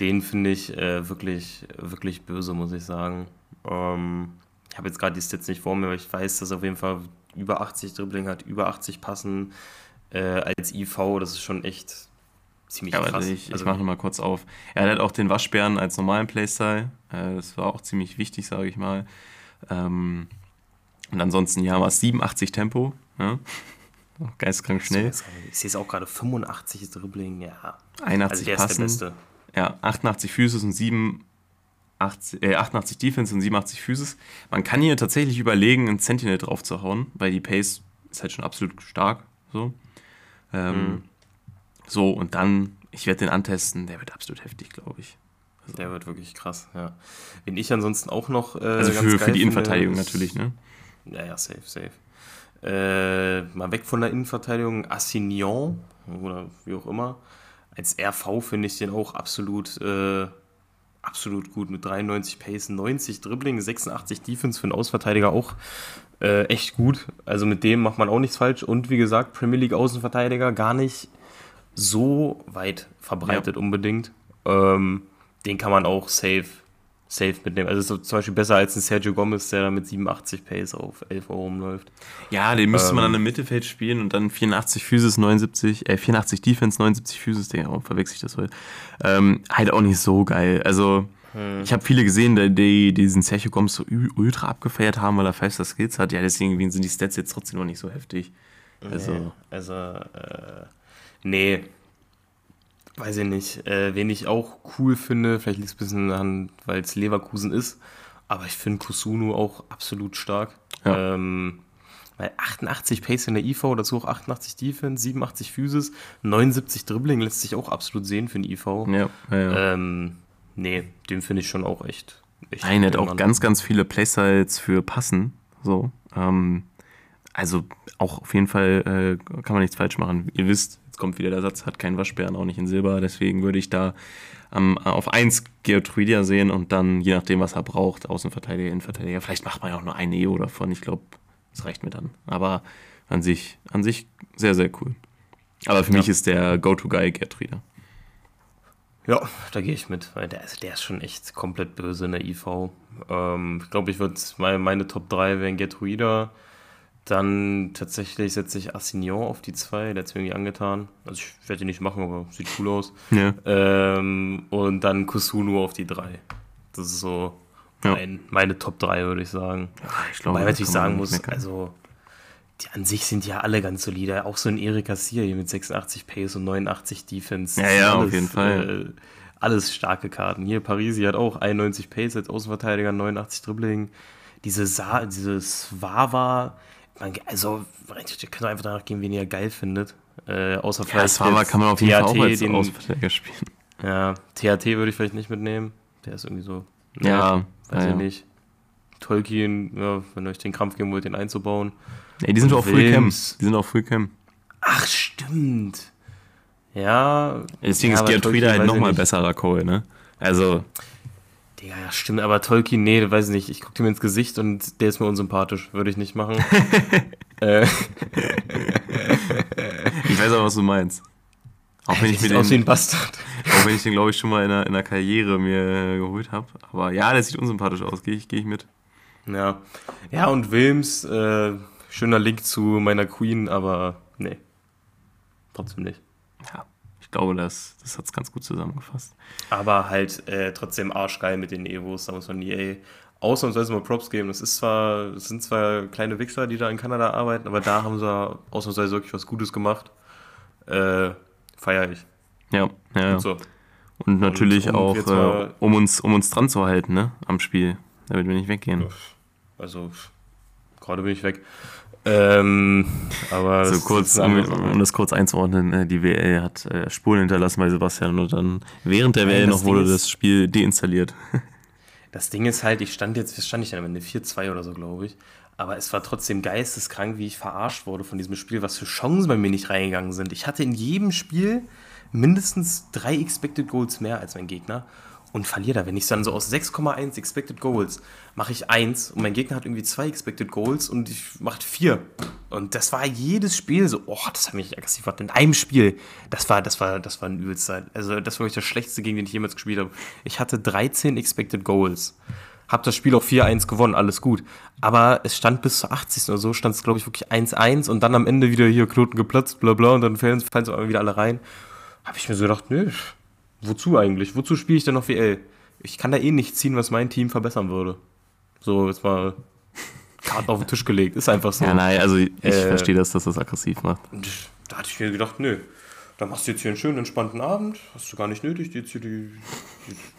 Den finde ich äh, wirklich, wirklich böse, muss ich sagen. Ähm, ich habe jetzt gerade die Stats nicht vor mir, aber ich weiß, dass er auf jeden Fall über 80 Dribbling hat, über 80 Passen äh, als IV. Das ist schon echt ziemlich ja, krass. Ich, also, ich mache mal kurz auf. Er hat auch den Waschbären als normalen Playstyle. Äh, das war auch ziemlich wichtig, sage ich mal. Ähm, und ansonsten, ja, es 87 Tempo. Ja? <laughs> Geistkrank schnell. Ich sehe es auch gerade, 85 Dribbling, ja. 81 also Passen. Ja, 88 Füße und 7 80, äh, 88 Defense und 87 Physis. Man kann hier tatsächlich überlegen, einen Sentinel drauf zu hauen, weil die Pace ist halt schon absolut stark. So, ähm, mhm. so und dann, ich werde den antesten, der wird absolut heftig, glaube ich. Also, der wird wirklich krass, ja. Wen ich ansonsten auch noch. Äh, also für, für die Innenverteidigung natürlich, ne? Ja, ja, safe, safe. Äh, mal weg von der Innenverteidigung, Assignon oder wie auch immer. Als RV finde ich den auch absolut. Äh, absolut gut mit 93 Pace, 90 Dribbling, 86 Defense für einen Außenverteidiger auch äh, echt gut. Also mit dem macht man auch nichts falsch. Und wie gesagt, Premier League Außenverteidiger gar nicht so weit verbreitet ja. unbedingt. Ähm, den kann man auch safe safe mitnehmen. Also so zum Beispiel besser als ein Sergio Gomez, der da mit 87 Pace auf 11 Euro rumläuft. Ja, den müsste ähm, man dann im Mittelfeld spielen und dann 84 Physis, 79, äh, 84 Defense, 79 Physis, der oh, verwechsel ich das heute. Ähm, halt auch nicht so geil. Also, hm. ich habe viele gesehen, die, die diesen Sergio Gomez so ultra abgefeiert haben, weil er fester Skills hat. Ja, deswegen sind die Stats jetzt trotzdem noch nicht so heftig. Also, nee, also äh, nee, weiß ich nicht. Äh, wen ich auch cool finde, vielleicht liegt es ein bisschen an, weil es Leverkusen ist, aber ich finde Kusunu auch absolut stark. Ja. Ähm, weil 88 Pace in der IV, dazu auch 88 Defense, 87 Physis, 79 Dribbling lässt sich auch absolut sehen für den IV. Ja, ja, ja. Ähm, nee, den finde ich schon auch echt. echt Nein, er hat auch ganz, ganz viele Playstyles für Passen. So. Ähm, also auch auf jeden Fall äh, kann man nichts falsch machen. Ihr wisst, jetzt kommt wieder der Satz, hat keinen Waschbären, auch nicht in Silber. Deswegen würde ich da ähm, auf 1 Geotruidia sehen und dann, je nachdem, was er braucht, Außenverteidiger, Innenverteidiger. Vielleicht macht man ja auch nur ein EO davon. Ich glaube, das reicht mir dann. Aber an sich, an sich sehr, sehr cool. Aber für ja. mich ist der Go-To-Guy Gertruida. Ja, da gehe ich mit, weil der, also der ist schon echt komplett böse in der IV. Ähm, ich glaube, ich würde meine, meine Top 3 wären Gertruida, dann tatsächlich setze ich Assignon auf die 2, der hat es mir irgendwie angetan. Also ich werde die nicht machen, aber sieht cool aus. Ja. Ähm, und dann Kusunu auf die 3. Das ist so ja. mein, meine Top 3, würde ich sagen. Ja, ich glaube, Wobei ich natürlich sagen muss, meckern. also die an sich sind ja alle ganz solide. Auch so ein Erika Sier hier mit 86 Pace und 89 Defense. Ja, ja, alles, auf jeden Fall. Äh, alles starke Karten. Hier Parisi hat auch 91 Pace als Außenverteidiger, 89 Dribbling. Diese Sa dieses Wawa man, also, ihr könnt einfach danach gehen, wen ihr geil findet. Äh, außer ja, vielleicht. Ja, kann man auf jeden THT, Fall auch als den, Ausverteidiger spielen. Ja, THT würde ich vielleicht nicht mitnehmen. Der ist irgendwie so. Ne, ja. Weiß ja, ich nicht. Tolkien, ja, wenn ihr euch den Krampf geben wollt, den einzubauen. Ey, die sind doch Full Cam. Die sind auch Full Cam. Ach, stimmt. Ja. Deswegen ja, ist Gerd Frieda halt nochmal besserer Cole, ne? Also. Ja, stimmt, aber Tolkien, nee, weiß ich nicht. Ich gucke ihm ins Gesicht und der ist mir unsympathisch. Würde ich nicht machen. <laughs> äh. ich weiß auch, was du meinst. Auch wenn ich mir den, aus wie ein Bastard. <laughs> Auch wenn ich den, glaube ich, schon mal in der, in der Karriere mir geholt habe. Aber ja, der sieht unsympathisch aus. Gehe ich, geh ich mit. Ja. Ja, und Wilms, äh, schöner Link zu meiner Queen, aber nee. Trotzdem nicht. Ja glaube, das, das hat es ganz gut zusammengefasst. Aber halt äh, trotzdem arschgeil mit den Evos, da muss man EA ausnahmsweise mal Props geben. Das ist zwar, das sind zwar kleine Wichser, die da in Kanada arbeiten, aber da <laughs> haben sie ausnahmsweise wirklich was Gutes gemacht. Äh, Feier ich. Ja, ja. Und, so. und natürlich und, auch, äh, um, uns, um uns dran zu halten, ne, am Spiel, damit wir nicht weggehen. Also, gerade bin ich weg. Ähm, aber so kurz, um, um, das kurz einzuordnen, äh, die WL hat äh, Spuren hinterlassen bei Sebastian und dann während der WL noch wurde ist, das Spiel deinstalliert. Das Ding ist halt, ich stand jetzt, stand ich dann am Ende 4-2 oder so, glaube ich. Aber es war trotzdem geisteskrank, wie ich verarscht wurde von diesem Spiel, was für Chancen bei mir nicht reingegangen sind. Ich hatte in jedem Spiel mindestens drei Expected Goals mehr als mein Gegner und verliere da. Wenn ich dann so aus 6,1 Expected Goals mache ich 1 und mein Gegner hat irgendwie 2 Expected Goals und ich mache 4. Und das war jedes Spiel so, oh, das hat mich aggressiv gemacht. In einem Spiel, das war, das war, das war ein übelster. Also, das war wirklich das schlechteste, gegen den ich jemals gespielt habe. Ich hatte 13 Expected Goals. Hab das Spiel auch 4-1 gewonnen, alles gut. Aber es stand bis zur 80. oder so, stand es, glaube ich, wirklich 1-1 und dann am Ende wieder hier Knoten geplatzt, bla bla, und dann fallen, fallen sie wieder alle rein. Habe ich mir so gedacht, nö, wozu eigentlich? Wozu spiele ich denn noch WL? Ich kann da eh nicht ziehen, was mein Team verbessern würde. So, jetzt mal Karten auf den Tisch gelegt. Ist einfach so. Ja, nein, also ich äh, verstehe das, dass das aggressiv macht. Da hatte ich mir gedacht, nö, da machst du jetzt hier einen schönen, entspannten Abend. Hast du gar nicht nötig, jetzt hier die,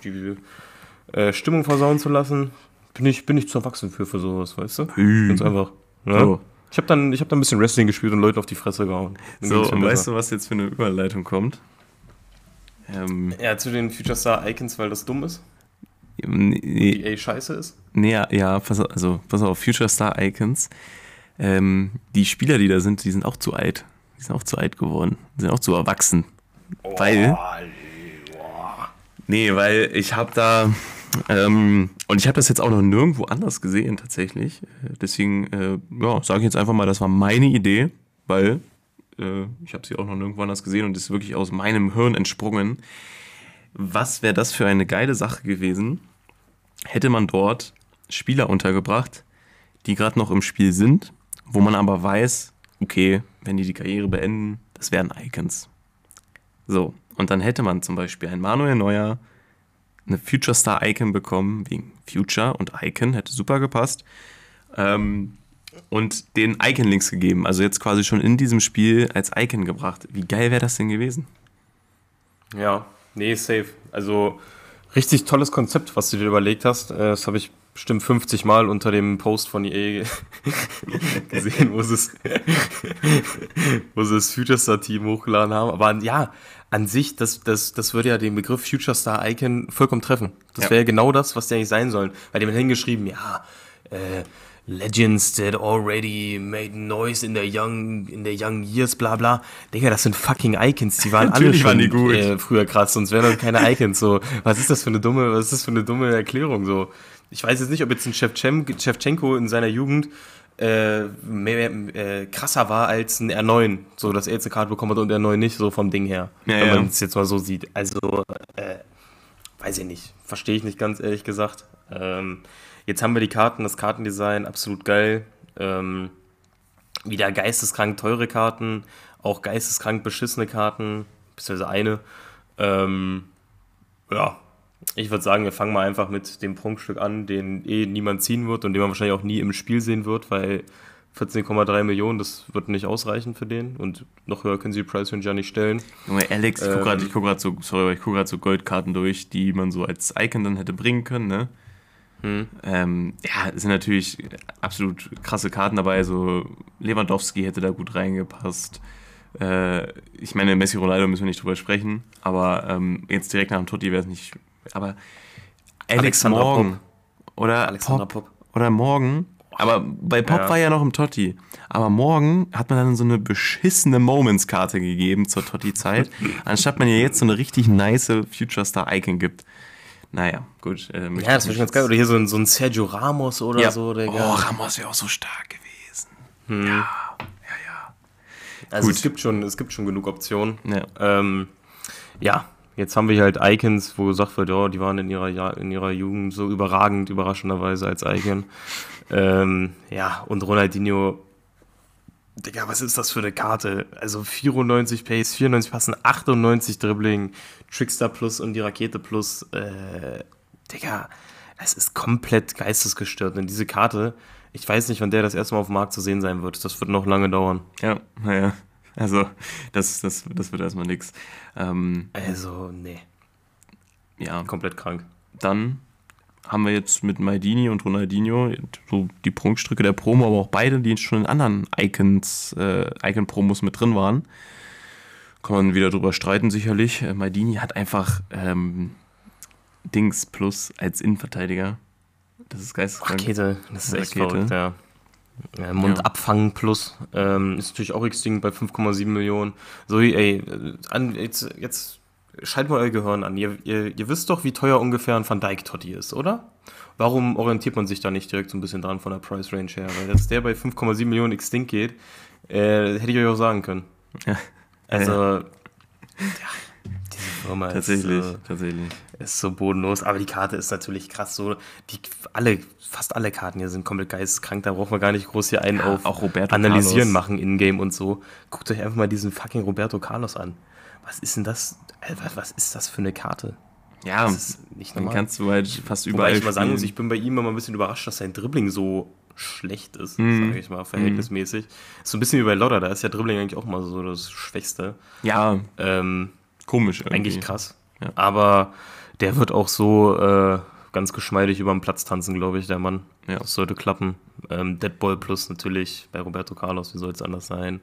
die, die äh, Stimmung versauen zu lassen. Bin ich, bin ich zu erwachsen für, für sowas, weißt du? Ganz einfach. Ja? So. Ich habe dann, hab dann ein bisschen Wrestling gespielt und Leuten auf die Fresse gehauen. Dann so, und weißt du, was jetzt für eine Überleitung kommt? Ähm, ja, zu den Future Star Icons, weil das dumm ist? Nee, die EA scheiße ist? Nee, ja, pass auf, also pass auf, Future Star Icons. Ähm, die Spieler, die da sind, die sind auch zu alt. Die sind auch zu alt geworden. Die sind auch zu erwachsen. Oh, weil. Oh. Nee, weil ich habe da. Ähm, und ich habe das jetzt auch noch nirgendwo anders gesehen, tatsächlich. Deswegen, äh, ja, sage ich jetzt einfach mal, das war meine Idee, weil äh, ich habe sie auch noch nirgendwo anders gesehen und ist wirklich aus meinem Hirn entsprungen. Was wäre das für eine geile Sache gewesen, hätte man dort Spieler untergebracht, die gerade noch im Spiel sind, wo man aber weiß, okay, wenn die die Karriere beenden, das wären Icons. So, und dann hätte man zum Beispiel ein Manuel Neuer, eine Future Star Icon bekommen, wegen Future und Icon, hätte super gepasst. Ähm, und den Icon links gegeben, also jetzt quasi schon in diesem Spiel als Icon gebracht. Wie geil wäre das denn gewesen? Ja, nee, safe. Also richtig tolles Konzept, was du dir überlegt hast. Äh, das habe ich bestimmt 50 Mal unter dem Post von EA <laughs> gesehen, wo sie es, <laughs> wo sie das Future Star Team hochgeladen haben. Aber ja, an sich, das, das, das würde ja den Begriff Future Star Icon vollkommen treffen. Das ja. wäre genau das, was die eigentlich sein sollen. Weil die haben hingeschrieben, ja, äh, Legends that already made noise in their young, in their young years, bla bla. Digga, das sind fucking Icons, die waren <laughs> alle schon waren äh, früher krass, sonst wären das keine Icons. So, was ist das für eine dumme, was ist das für eine dumme Erklärung? So, ich weiß jetzt nicht, ob jetzt ein Shevchenko in seiner Jugend äh, mehr, äh, krasser war als ein R9, so dass er jetzt eine Karte bekommen hat und R9 nicht, so vom Ding her. Ja, wenn man es jetzt mal so sieht. Also, äh, weiß ich nicht. Verstehe ich nicht ganz ehrlich gesagt. Ähm, Jetzt haben wir die Karten, das Kartendesign, absolut geil. Ähm, wieder geisteskrank teure Karten, auch geisteskrank beschissene Karten, beziehungsweise eine. Ähm, ja, ich würde sagen, wir fangen mal einfach mit dem Prunkstück an, den eh niemand ziehen wird und den man wahrscheinlich auch nie im Spiel sehen wird, weil 14,3 Millionen, das wird nicht ausreichen für den und noch höher können sie die Price Range ja nicht stellen. Junge, Alex, ich gucke ähm, gerade guck so, sorry, ich guck grad so Goldkarten durch, die man so als Icon dann hätte bringen können, ne? Hm. Ähm, ja, es sind natürlich absolut krasse Karten dabei. So Lewandowski hätte da gut reingepasst. Äh, ich meine, Messi Ronaldo müssen wir nicht drüber sprechen, aber ähm, jetzt direkt nach dem Totti wäre es nicht. Aber Alex Alexander Morgan Pop. oder Alexander Pop, Pop. oder Morgan. Aber bei Pop ja. war ja noch im Totti. Aber morgen hat man dann so eine beschissene Moments-Karte gegeben zur Totti-Zeit, <laughs> anstatt man ja jetzt so eine richtig nice Future Star Icon gibt. Naja, gut. Äh, ja, das wäre ganz geil. Oder hier so ein, so ein Sergio Ramos oder ja. so. Digga. Oh, Ramos wäre auch so stark gewesen. Hm. Ja, ja, ja. Also es gibt, schon, es gibt schon genug Optionen. Ja. Ähm, ja, jetzt haben wir hier halt Icons, wo gesagt wird, oh, die waren in ihrer, in ihrer Jugend so überragend, überraschenderweise als Icon. <laughs> ähm, ja, und Ronaldinho Digga, was ist das für eine Karte? Also 94 Pace, 94 Passen, 98 Dribbling, Trickster Plus und die Rakete Plus. Äh, Digga, es ist komplett geistesgestört. Und diese Karte, ich weiß nicht, wann der das erste Mal auf dem Markt zu sehen sein wird. Das wird noch lange dauern. Ja, naja. Also, das, das, das wird erstmal nix. Ähm, also, nee. Ja. Komplett krank. Dann haben wir jetzt mit Maidini und Ronaldinho so die Prunkstücke der Promo, aber auch beide, die schon in anderen Icons, äh, Icon-Promos mit drin waren. Kann man wieder drüber streiten, sicherlich. Äh, Maidini hat einfach ähm, Dings plus als Innenverteidiger. Das ist geisteskrank. Rakete, das ist echt Rakete. verrückt, ja. Ja, Mund ja. abfangen plus ähm, ist natürlich auch extinct bei 5,7 Millionen. So, ey, äh, an, jetzt, jetzt Schaltet mal euer Gehirn an. Ihr, ihr, ihr, wisst doch, wie teuer ungefähr ein Van Dyke Totti ist, oder? Warum orientiert man sich da nicht direkt so ein bisschen dran von der Price Range her? Weil dass der bei 5,7 Millionen extinct geht, äh, hätte ich euch auch sagen können. Ja. Also, ja. diese Firma tatsächlich, ist, äh, tatsächlich. ist so bodenlos. Aber die Karte ist natürlich krass. So, die, alle, fast alle Karten hier sind komplett geisteskrank. Da braucht man gar nicht groß hier einen ja, auf auch Roberto analysieren Carlos. machen in-game und so. Guckt euch einfach mal diesen fucking Roberto Carlos an. Was ist denn das? Was ist das für eine Karte? Ja. Dann kannst du halt fast überall. Wobei ich mal sagen muss, ich bin bei ihm immer ein bisschen überrascht, dass sein Dribbling so schlecht ist, mhm. sage ich mal, verhältnismäßig. Mhm. Ist so ein bisschen wie bei Lodder, da ist ja Dribbling eigentlich auch mal so das Schwächste. Ja. Ähm, Komisch irgendwie. Eigentlich krass. Ja. Aber der wird auch so äh, ganz geschmeidig über den Platz tanzen, glaube ich, der Mann. Ja. Das sollte klappen. Ähm, Deadball Plus natürlich bei Roberto Carlos, wie soll es anders sein?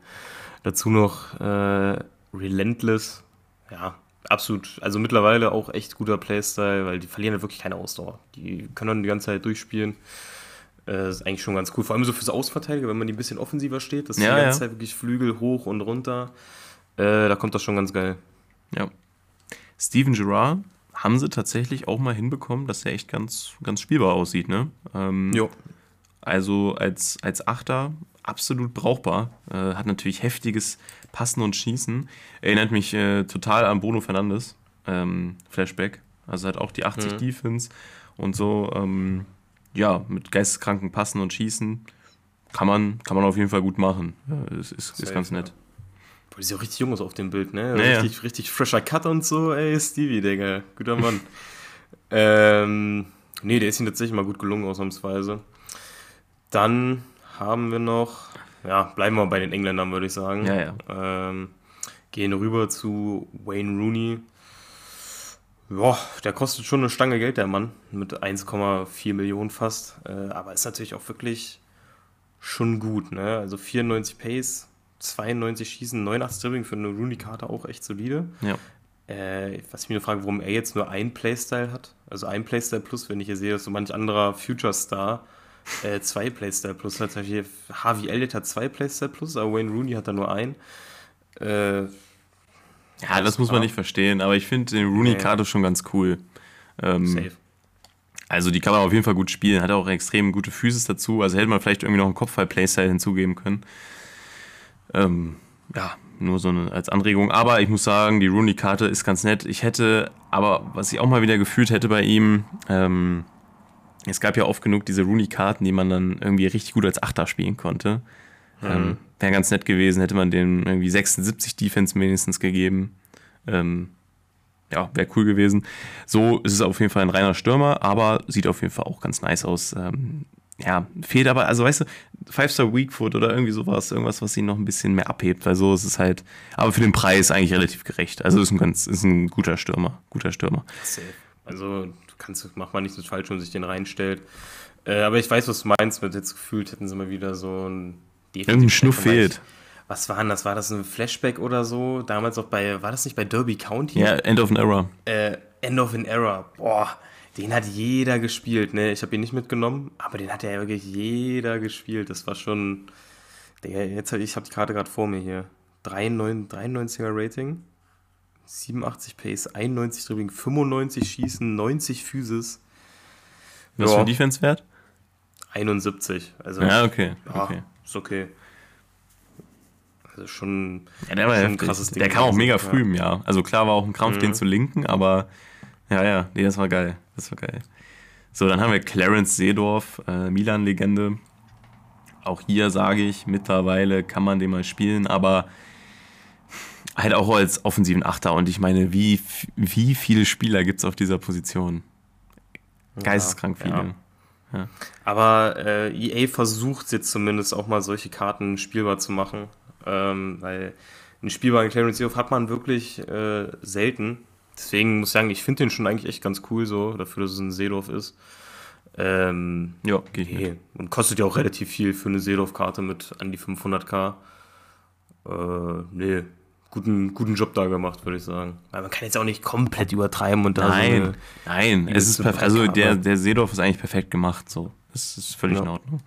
Dazu noch äh, Relentless, ja, absolut. Also mittlerweile auch echt guter Playstyle, weil die verlieren ja wirklich keine Ausdauer. Die können dann die ganze Zeit durchspielen. Äh, ist eigentlich schon ganz cool. Vor allem so fürs Ausverteidiger, wenn man die ein bisschen offensiver steht. Das ist ja, die ganze ja. Zeit wirklich Flügel hoch und runter. Äh, da kommt das schon ganz geil. Ja. Steven Gerrard haben sie tatsächlich auch mal hinbekommen, dass er echt ganz, ganz spielbar aussieht, ne? Ähm, jo. Also als, als Achter absolut brauchbar. Äh, hat natürlich heftiges Passen und Schießen. Erinnert mich äh, total an Bruno Fernandes. Ähm, Flashback. Also hat auch die 80 mhm. Defense und so. Ähm, ja, mit Geisteskranken passen und schießen kann man, kann man auf jeden Fall gut machen. Ja, ist, ist, ist ganz nett. Boah, die sieht auch richtig jung aus auf dem Bild, ne? Naja. Richtig, richtig frischer Cut und so, ey, Stevie, Digga. Guter Mann. <laughs> ähm, nee, der ist ihm tatsächlich mal gut gelungen, ausnahmsweise. Dann haben wir noch, ja, bleiben wir bei den Engländern, würde ich sagen. Ja, ja. Ähm, gehen rüber zu Wayne Rooney. Ja, der kostet schon eine Stange Geld, der Mann, mit 1,4 Millionen fast. Äh, aber ist natürlich auch wirklich schon gut, ne? Also 94 Pace, 92 Schießen, 89 Dribbling für eine Rooney-Karte auch echt solide. Ja. Äh, was ich nur frage, warum er jetzt nur ein Playstyle hat. Also ein Playstyle plus, wenn ich hier sehe, dass so manch anderer Future-Star äh, zwei Playstyle plus hat. Hier Harvey Elliott hat zwei Playstyle plus, aber Wayne Rooney hat da nur ein. Äh, ja, das muss man nicht verstehen, aber ich finde den Rooney-Karte nee. schon ganz cool. Ähm, Safe. Also die kann man auf jeden Fall gut spielen, hat auch extrem gute Physis dazu. Also hätte man vielleicht irgendwie noch einen Kopfball-Playstyle hinzugeben können. Ähm, ja, nur so eine, als Anregung. Aber ich muss sagen, die Rooney-Karte ist ganz nett. Ich hätte, aber was ich auch mal wieder gefühlt hätte bei ihm, ähm, es gab ja oft genug diese Rooney-Karten, die man dann irgendwie richtig gut als Achter spielen konnte. Mhm. Ähm, Wäre ganz nett gewesen, hätte man den irgendwie 76 Defense mindestens gegeben. Ähm, ja, wäre cool gewesen. So ist es auf jeden Fall ein reiner Stürmer, aber sieht auf jeden Fall auch ganz nice aus. Ähm, ja, fehlt aber, also weißt du, Five-Star Weakfoot oder irgendwie sowas, irgendwas, was ihn noch ein bisschen mehr abhebt, weil so ist es halt, aber für den Preis eigentlich relativ gerecht. Also ist ein ganz, ist ein guter Stürmer, guter Stürmer. Also kannst, macht man nicht so falsch, wenn man sich den reinstellt. Äh, aber ich weiß, was du meinst, mit jetzt gefühlt hätten sie mal wieder so ein Irgendein Schnuff fehlt. Was war denn das? War das ein Flashback oder so? Damals auch bei, war das nicht bei Derby County? Ja, End of an Era. Äh, End of an Era. Boah, den hat jeder gespielt, ne? Ich habe ihn nicht mitgenommen, aber den hat ja wirklich jeder gespielt. Das war schon. Digga, jetzt ich habe die Karte gerade vor mir hier. 93, er Rating, 87 Pace, 91 Dribbling, 95 Schießen, 90 Physis. Was ja. für ein Defense-Wert? 71. Also, ja, okay. Ja, okay. Ist okay. Also schon, ja, der war schon ein krasses Ding. Der kam auch mega früh im Jahr. Also klar war auch ein Krampf, mhm. den zu linken, aber ja, ja, nee, das war geil. Das war geil. So, dann haben wir Clarence Seedorf, äh, Milan-Legende. Auch hier sage ich, mittlerweile kann man den mal spielen, aber halt auch als offensiven Achter. Und ich meine, wie, wie viele Spieler gibt es auf dieser Position? Geisteskrank viele. Ja. Ja. Aber äh, EA versucht jetzt zumindest auch mal solche Karten spielbar zu machen. Ähm, weil einen spielbaren Clarence Seedorf hat man wirklich äh, selten. Deswegen muss ich sagen, ich finde den schon eigentlich echt ganz cool so, dafür, dass es ein Seedorf ist. Ähm, ja, geht okay. Und kostet ja auch relativ viel für eine Seedorf-Karte mit an die 500k. Äh, nee, guten, guten Job da gemacht, würde ich sagen. Weil man kann jetzt auch nicht komplett übertreiben und da Nein, so nein, es ist perfekt. Also der, der Seedorf ist eigentlich perfekt gemacht, so. Das ist völlig ja. in Ordnung.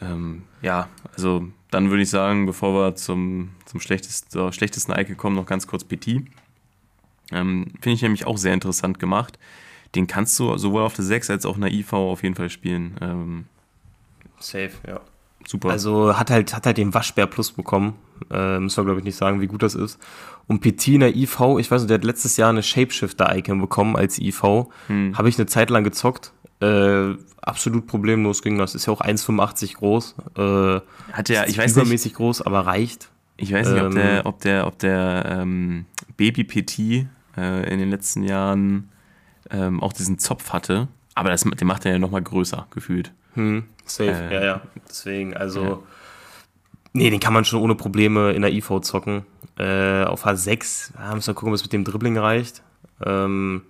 Ähm, ja, also dann würde ich sagen, bevor wir zum, zum schlechtesten, schlechtesten Icon kommen, noch ganz kurz PT. Ähm, Finde ich nämlich auch sehr interessant gemacht. Den kannst du sowohl auf der 6 als auch in der IV auf jeden Fall spielen. Ähm, Safe, ja. Super. Also hat halt, hat halt den Waschbär Plus bekommen. Äh, müssen wir, glaube ich, nicht sagen, wie gut das ist. Und der IV, ich weiß nicht, der hat letztes Jahr eine Shapeshifter-Icon bekommen als IV. Hm. Habe ich eine Zeit lang gezockt. Äh, absolut problemlos ging das. Ist ja auch 1,85 groß. Äh, hat ja, ich weiß übermäßig nicht, groß, aber reicht. Ich weiß nicht, ob der, ähm, ob der, ob der ähm, Baby PT äh, in den letzten Jahren ähm, auch diesen Zopf hatte. Aber das, den macht er ja nochmal größer, gefühlt. Hm, safe, äh, ja, ja. Deswegen, also. Ja. Nee, den kann man schon ohne Probleme in der IV zocken. Äh, auf H6, ja, müssen wir gucken, ob es mit dem Dribbling reicht. Ähm,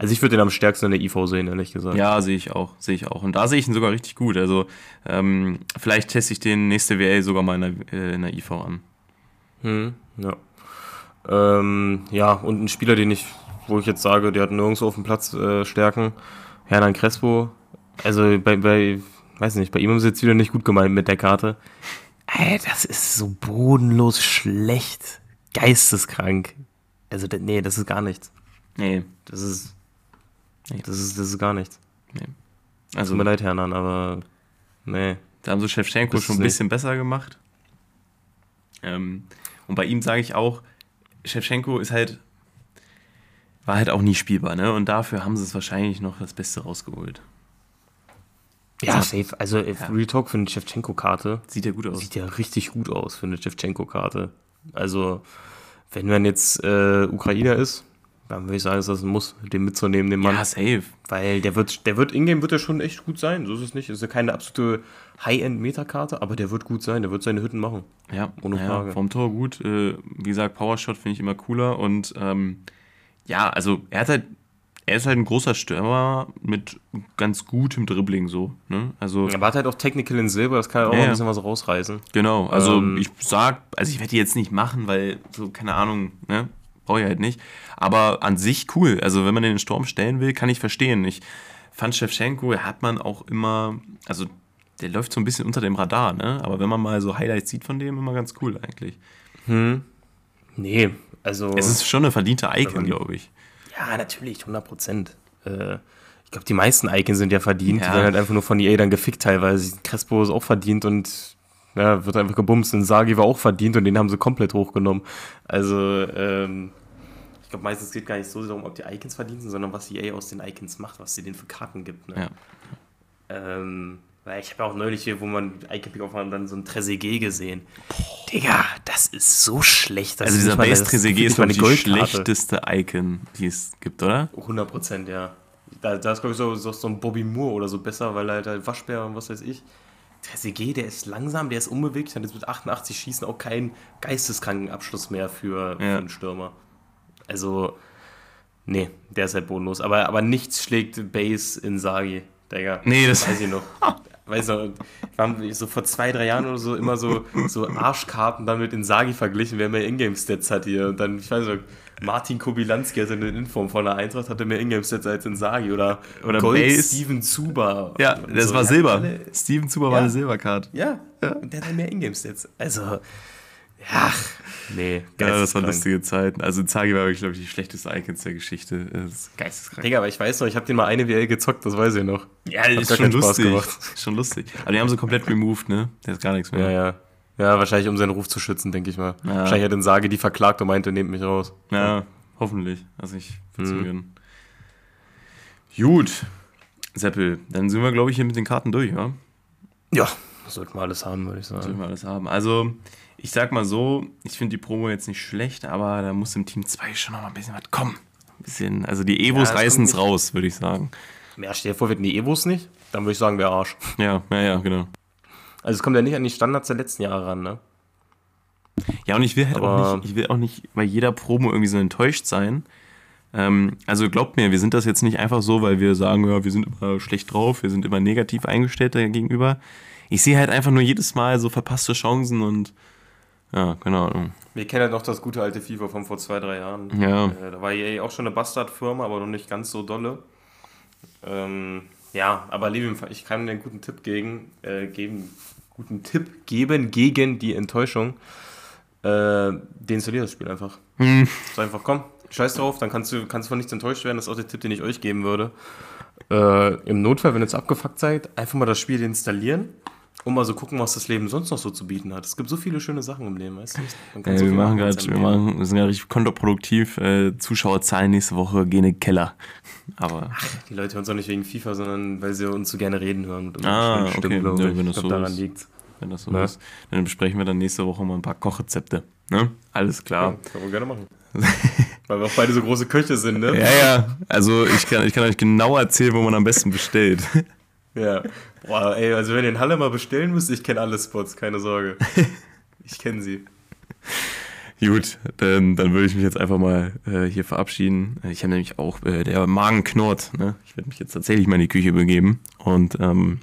also ich würde den am stärksten in der IV sehen, ehrlich gesagt. Ja, sehe ich auch, sehe ich auch. Und da sehe ich ihn sogar richtig gut. Also ähm, vielleicht teste ich den nächste WA sogar mal in der, äh, in der IV an. Hm, ja. Ähm, ja, und ein Spieler, den ich, wo ich jetzt sage, der hat nirgendwo auf dem Platz äh, Stärken, Hernan Crespo. Also bei, bei, weiß nicht, bei ihm haben sie jetzt wieder nicht gut gemeint mit der Karte. Ey, das ist so bodenlos schlecht. Geisteskrank. Also, nee, das ist gar nichts. Nee. Das ist. Nee. Das ist, das ist gar nichts. Nee. Also, Tut mir leid, Hernan, aber. Nee. Da haben sie Shevchenko schon ein bisschen nicht. besser gemacht. Ähm, und bei ihm sage ich auch, Shevchenko ist halt, war halt auch nie spielbar, ne? Und dafür haben sie es wahrscheinlich noch das Beste rausgeholt. Ja, safe. Also, ja. Real Talk für eine Shevchenko-Karte. Sieht ja gut aus. Sieht ja richtig gut aus für eine Shevchenko-Karte. Also, wenn man jetzt äh, Ukrainer ist, dann würde ich sagen, dass das muss, den mitzunehmen, den Mann. Ja, safe. Weil der wird, der wird, Ingame wird er schon echt gut sein. So ist es nicht. Das ist ja keine absolute High-End-Metakarte, aber der wird gut sein. Der wird seine Hütten machen. Ja, ohne Frage. Ja, vom Tor gut. Äh, wie gesagt, Powershot finde ich immer cooler und ähm, ja, also er hat halt er ist halt ein großer Stürmer mit ganz gutem Dribbling so. Ne? Also, er hat halt auch Technical in Silber, das kann ja auch ja, ein bisschen was rausreißen. Genau, also ähm, ich sag, also ich werde die jetzt nicht machen, weil so, keine Ahnung, ne? Brauche ich halt nicht. Aber an sich cool. Also wenn man den Sturm stellen will, kann ich verstehen. Ich fand Shevchenko, hat man auch immer, also der läuft so ein bisschen unter dem Radar, ne? Aber wenn man mal so Highlights sieht von dem, immer ganz cool eigentlich. Hm. Nee, also. Es ist schon eine verdiente Icon, glaube ich. Ja, natürlich, 100 Prozent. Äh, ich glaube, die meisten Icons sind ja verdient. Ja. Die werden halt einfach nur von EA dann gefickt teilweise. Crespo ist auch verdient und ja, wird einfach gebumst. Und Sagi war auch verdient und den haben sie komplett hochgenommen. Also, ähm, ich glaube, meistens geht gar nicht so darum, ob die Icons verdient sind, sondern was EA aus den Icons macht, was sie denen für Karten gibt. Ne? Ja. Ähm, weil ich habe auch neulich hier, wo man Icon-Pick aufmacht, dann so ein Trezeguet gesehen. Boah. Digga, das ist so schlecht. also dieser Base Trezeguet ist die schlechteste Icon, die es gibt, oder? 100 Prozent, ja. Da, da ist, glaube ich, so, so, so ein Bobby Moore oder so besser, weil er halt, halt Waschbär und was weiß ich. Trezeguet, der ist langsam, der ist unbeweglich, hat jetzt mit 88 Schießen auch keinen geisteskranken Abschluss mehr für, ja. für einen Stürmer. Also, nee, der ist halt bodenlos. Aber, aber nichts schlägt Base in Sagi, Digga. Nee, das weiß ich noch. weiß noch, wir haben so vor zwei, drei Jahren oder so immer so, so Arschkarten damit in Sagi verglichen, wer mehr Ingame-Stats hat hier. Und dann, ich weiß nicht, Martin Kobilanski hatte eine Inform von der Eintracht, hatte mehr Ingame-Stats als in Sagi. Oder, oder Gold Base. Steven Zuba. Ja, das so. war Silber. Alle, Steven Zuba ja, war eine Silbercard. Ja, ja, und der hat mehr Ingame-Stats. Also, ja, nee. Ja, das waren lustige Zeiten. Also Zagi war glaube ich, die schlechteste Icons der Geschichte. Geisteskrank. Digga, aber ich weiß noch, ich habe den mal eine WL gezockt, das weiß ich noch. Ja, das ist schon lustig. Schon lustig. Aber die haben sie komplett removed, ne? Der ist gar nichts mehr. Ja, ja. Ja, wahrscheinlich um seinen Ruf zu schützen, denke ich mal. Ja. Wahrscheinlich hat den Sage die verklagt und meinte, nehmt mich raus. Ja, hoffentlich. Also ich verzögern. Mhm. Gut. Seppel, dann sind wir, glaube ich, hier mit den Karten durch, ja? Ja, sollten wir alles haben, würde ich sagen. Sollten wir alles haben. Also, ich sag mal so, ich finde die Promo jetzt nicht schlecht, aber da muss im Team 2 schon noch mal ein bisschen was kommen. Ein bisschen, also die Evos ja, reißen es raus, würde ich sagen. Ja, stell dir vor, wir hätten die Evos nicht, dann würde ich sagen, wäre Arsch. Ja, ja, ja, genau. Also es kommt ja nicht an die Standards der letzten Jahre ran, ne? Ja, und ich will halt aber auch nicht, ich will auch nicht bei jeder Promo irgendwie so enttäuscht sein. Ähm, also glaubt mir, wir sind das jetzt nicht einfach so, weil wir sagen, ja, wir sind immer schlecht drauf, wir sind immer negativ eingestellt dagegenüber. Ich sehe halt einfach nur jedes Mal so verpasste Chancen und ja, keine Ahnung. Wir kennen halt noch das gute alte FIFA von vor zwei, drei Jahren. Ja. Äh, da war EA auch schon eine Bastardfirma, aber noch nicht ganz so dolle. Ähm, ja, aber Levi, ich kann dir einen guten Tipp gegen, äh, geben, guten Tipp geben gegen die Enttäuschung. Äh, deinstallier das Spiel einfach. Hm. Sag einfach, komm, scheiß drauf, dann kannst du, kannst du von nichts enttäuscht werden. Das ist auch der Tipp, den ich euch geben würde. Äh, Im Notfall, wenn ihr jetzt abgefuckt seid, einfach mal das Spiel installieren und mal so gucken, was das Leben sonst noch so zu bieten hat. Es gibt so viele schöne Sachen im Leben, weißt du? Äh, so wir, machen grad, wir, machen, wir sind ja richtig kontraproduktiv. Äh, Zuschauerzahlen nächste Woche gehen in den Keller. Aber Ach, die Leute hören uns auch nicht wegen FIFA, sondern weil sie uns so gerne reden hören. ah, okay. Stimmen, ja, wenn das so daran ist. liegt. Wenn das so Na? ist. Dann besprechen wir dann nächste Woche mal ein paar Kochrezepte. Ne? Alles klar. Ja, können wir gerne machen. <laughs> Weil wir auch beide so große Köche sind, ne? Ja, ja. Also ich kann, ich kann euch genau erzählen, wo man am besten bestellt. Ja. Boah, ey, also wenn ihr in Halle mal bestellen müsst, ich kenne alle Spots, keine Sorge. <laughs> Ich kenne sie. Gut, dann, dann würde ich mich jetzt einfach mal äh, hier verabschieden. Ich habe nämlich auch, äh, der Magen knurrt. Ne? Ich werde mich jetzt tatsächlich mal in die Küche begeben. Und ähm,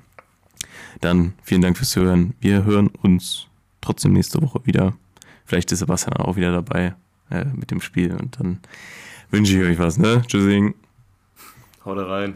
dann vielen Dank fürs Hören. Wir hören uns trotzdem nächste Woche wieder. Vielleicht ist Sebastian auch wieder dabei äh, mit dem Spiel. Und dann wünsche ich euch was. Ne? Tschüssing. Haut rein.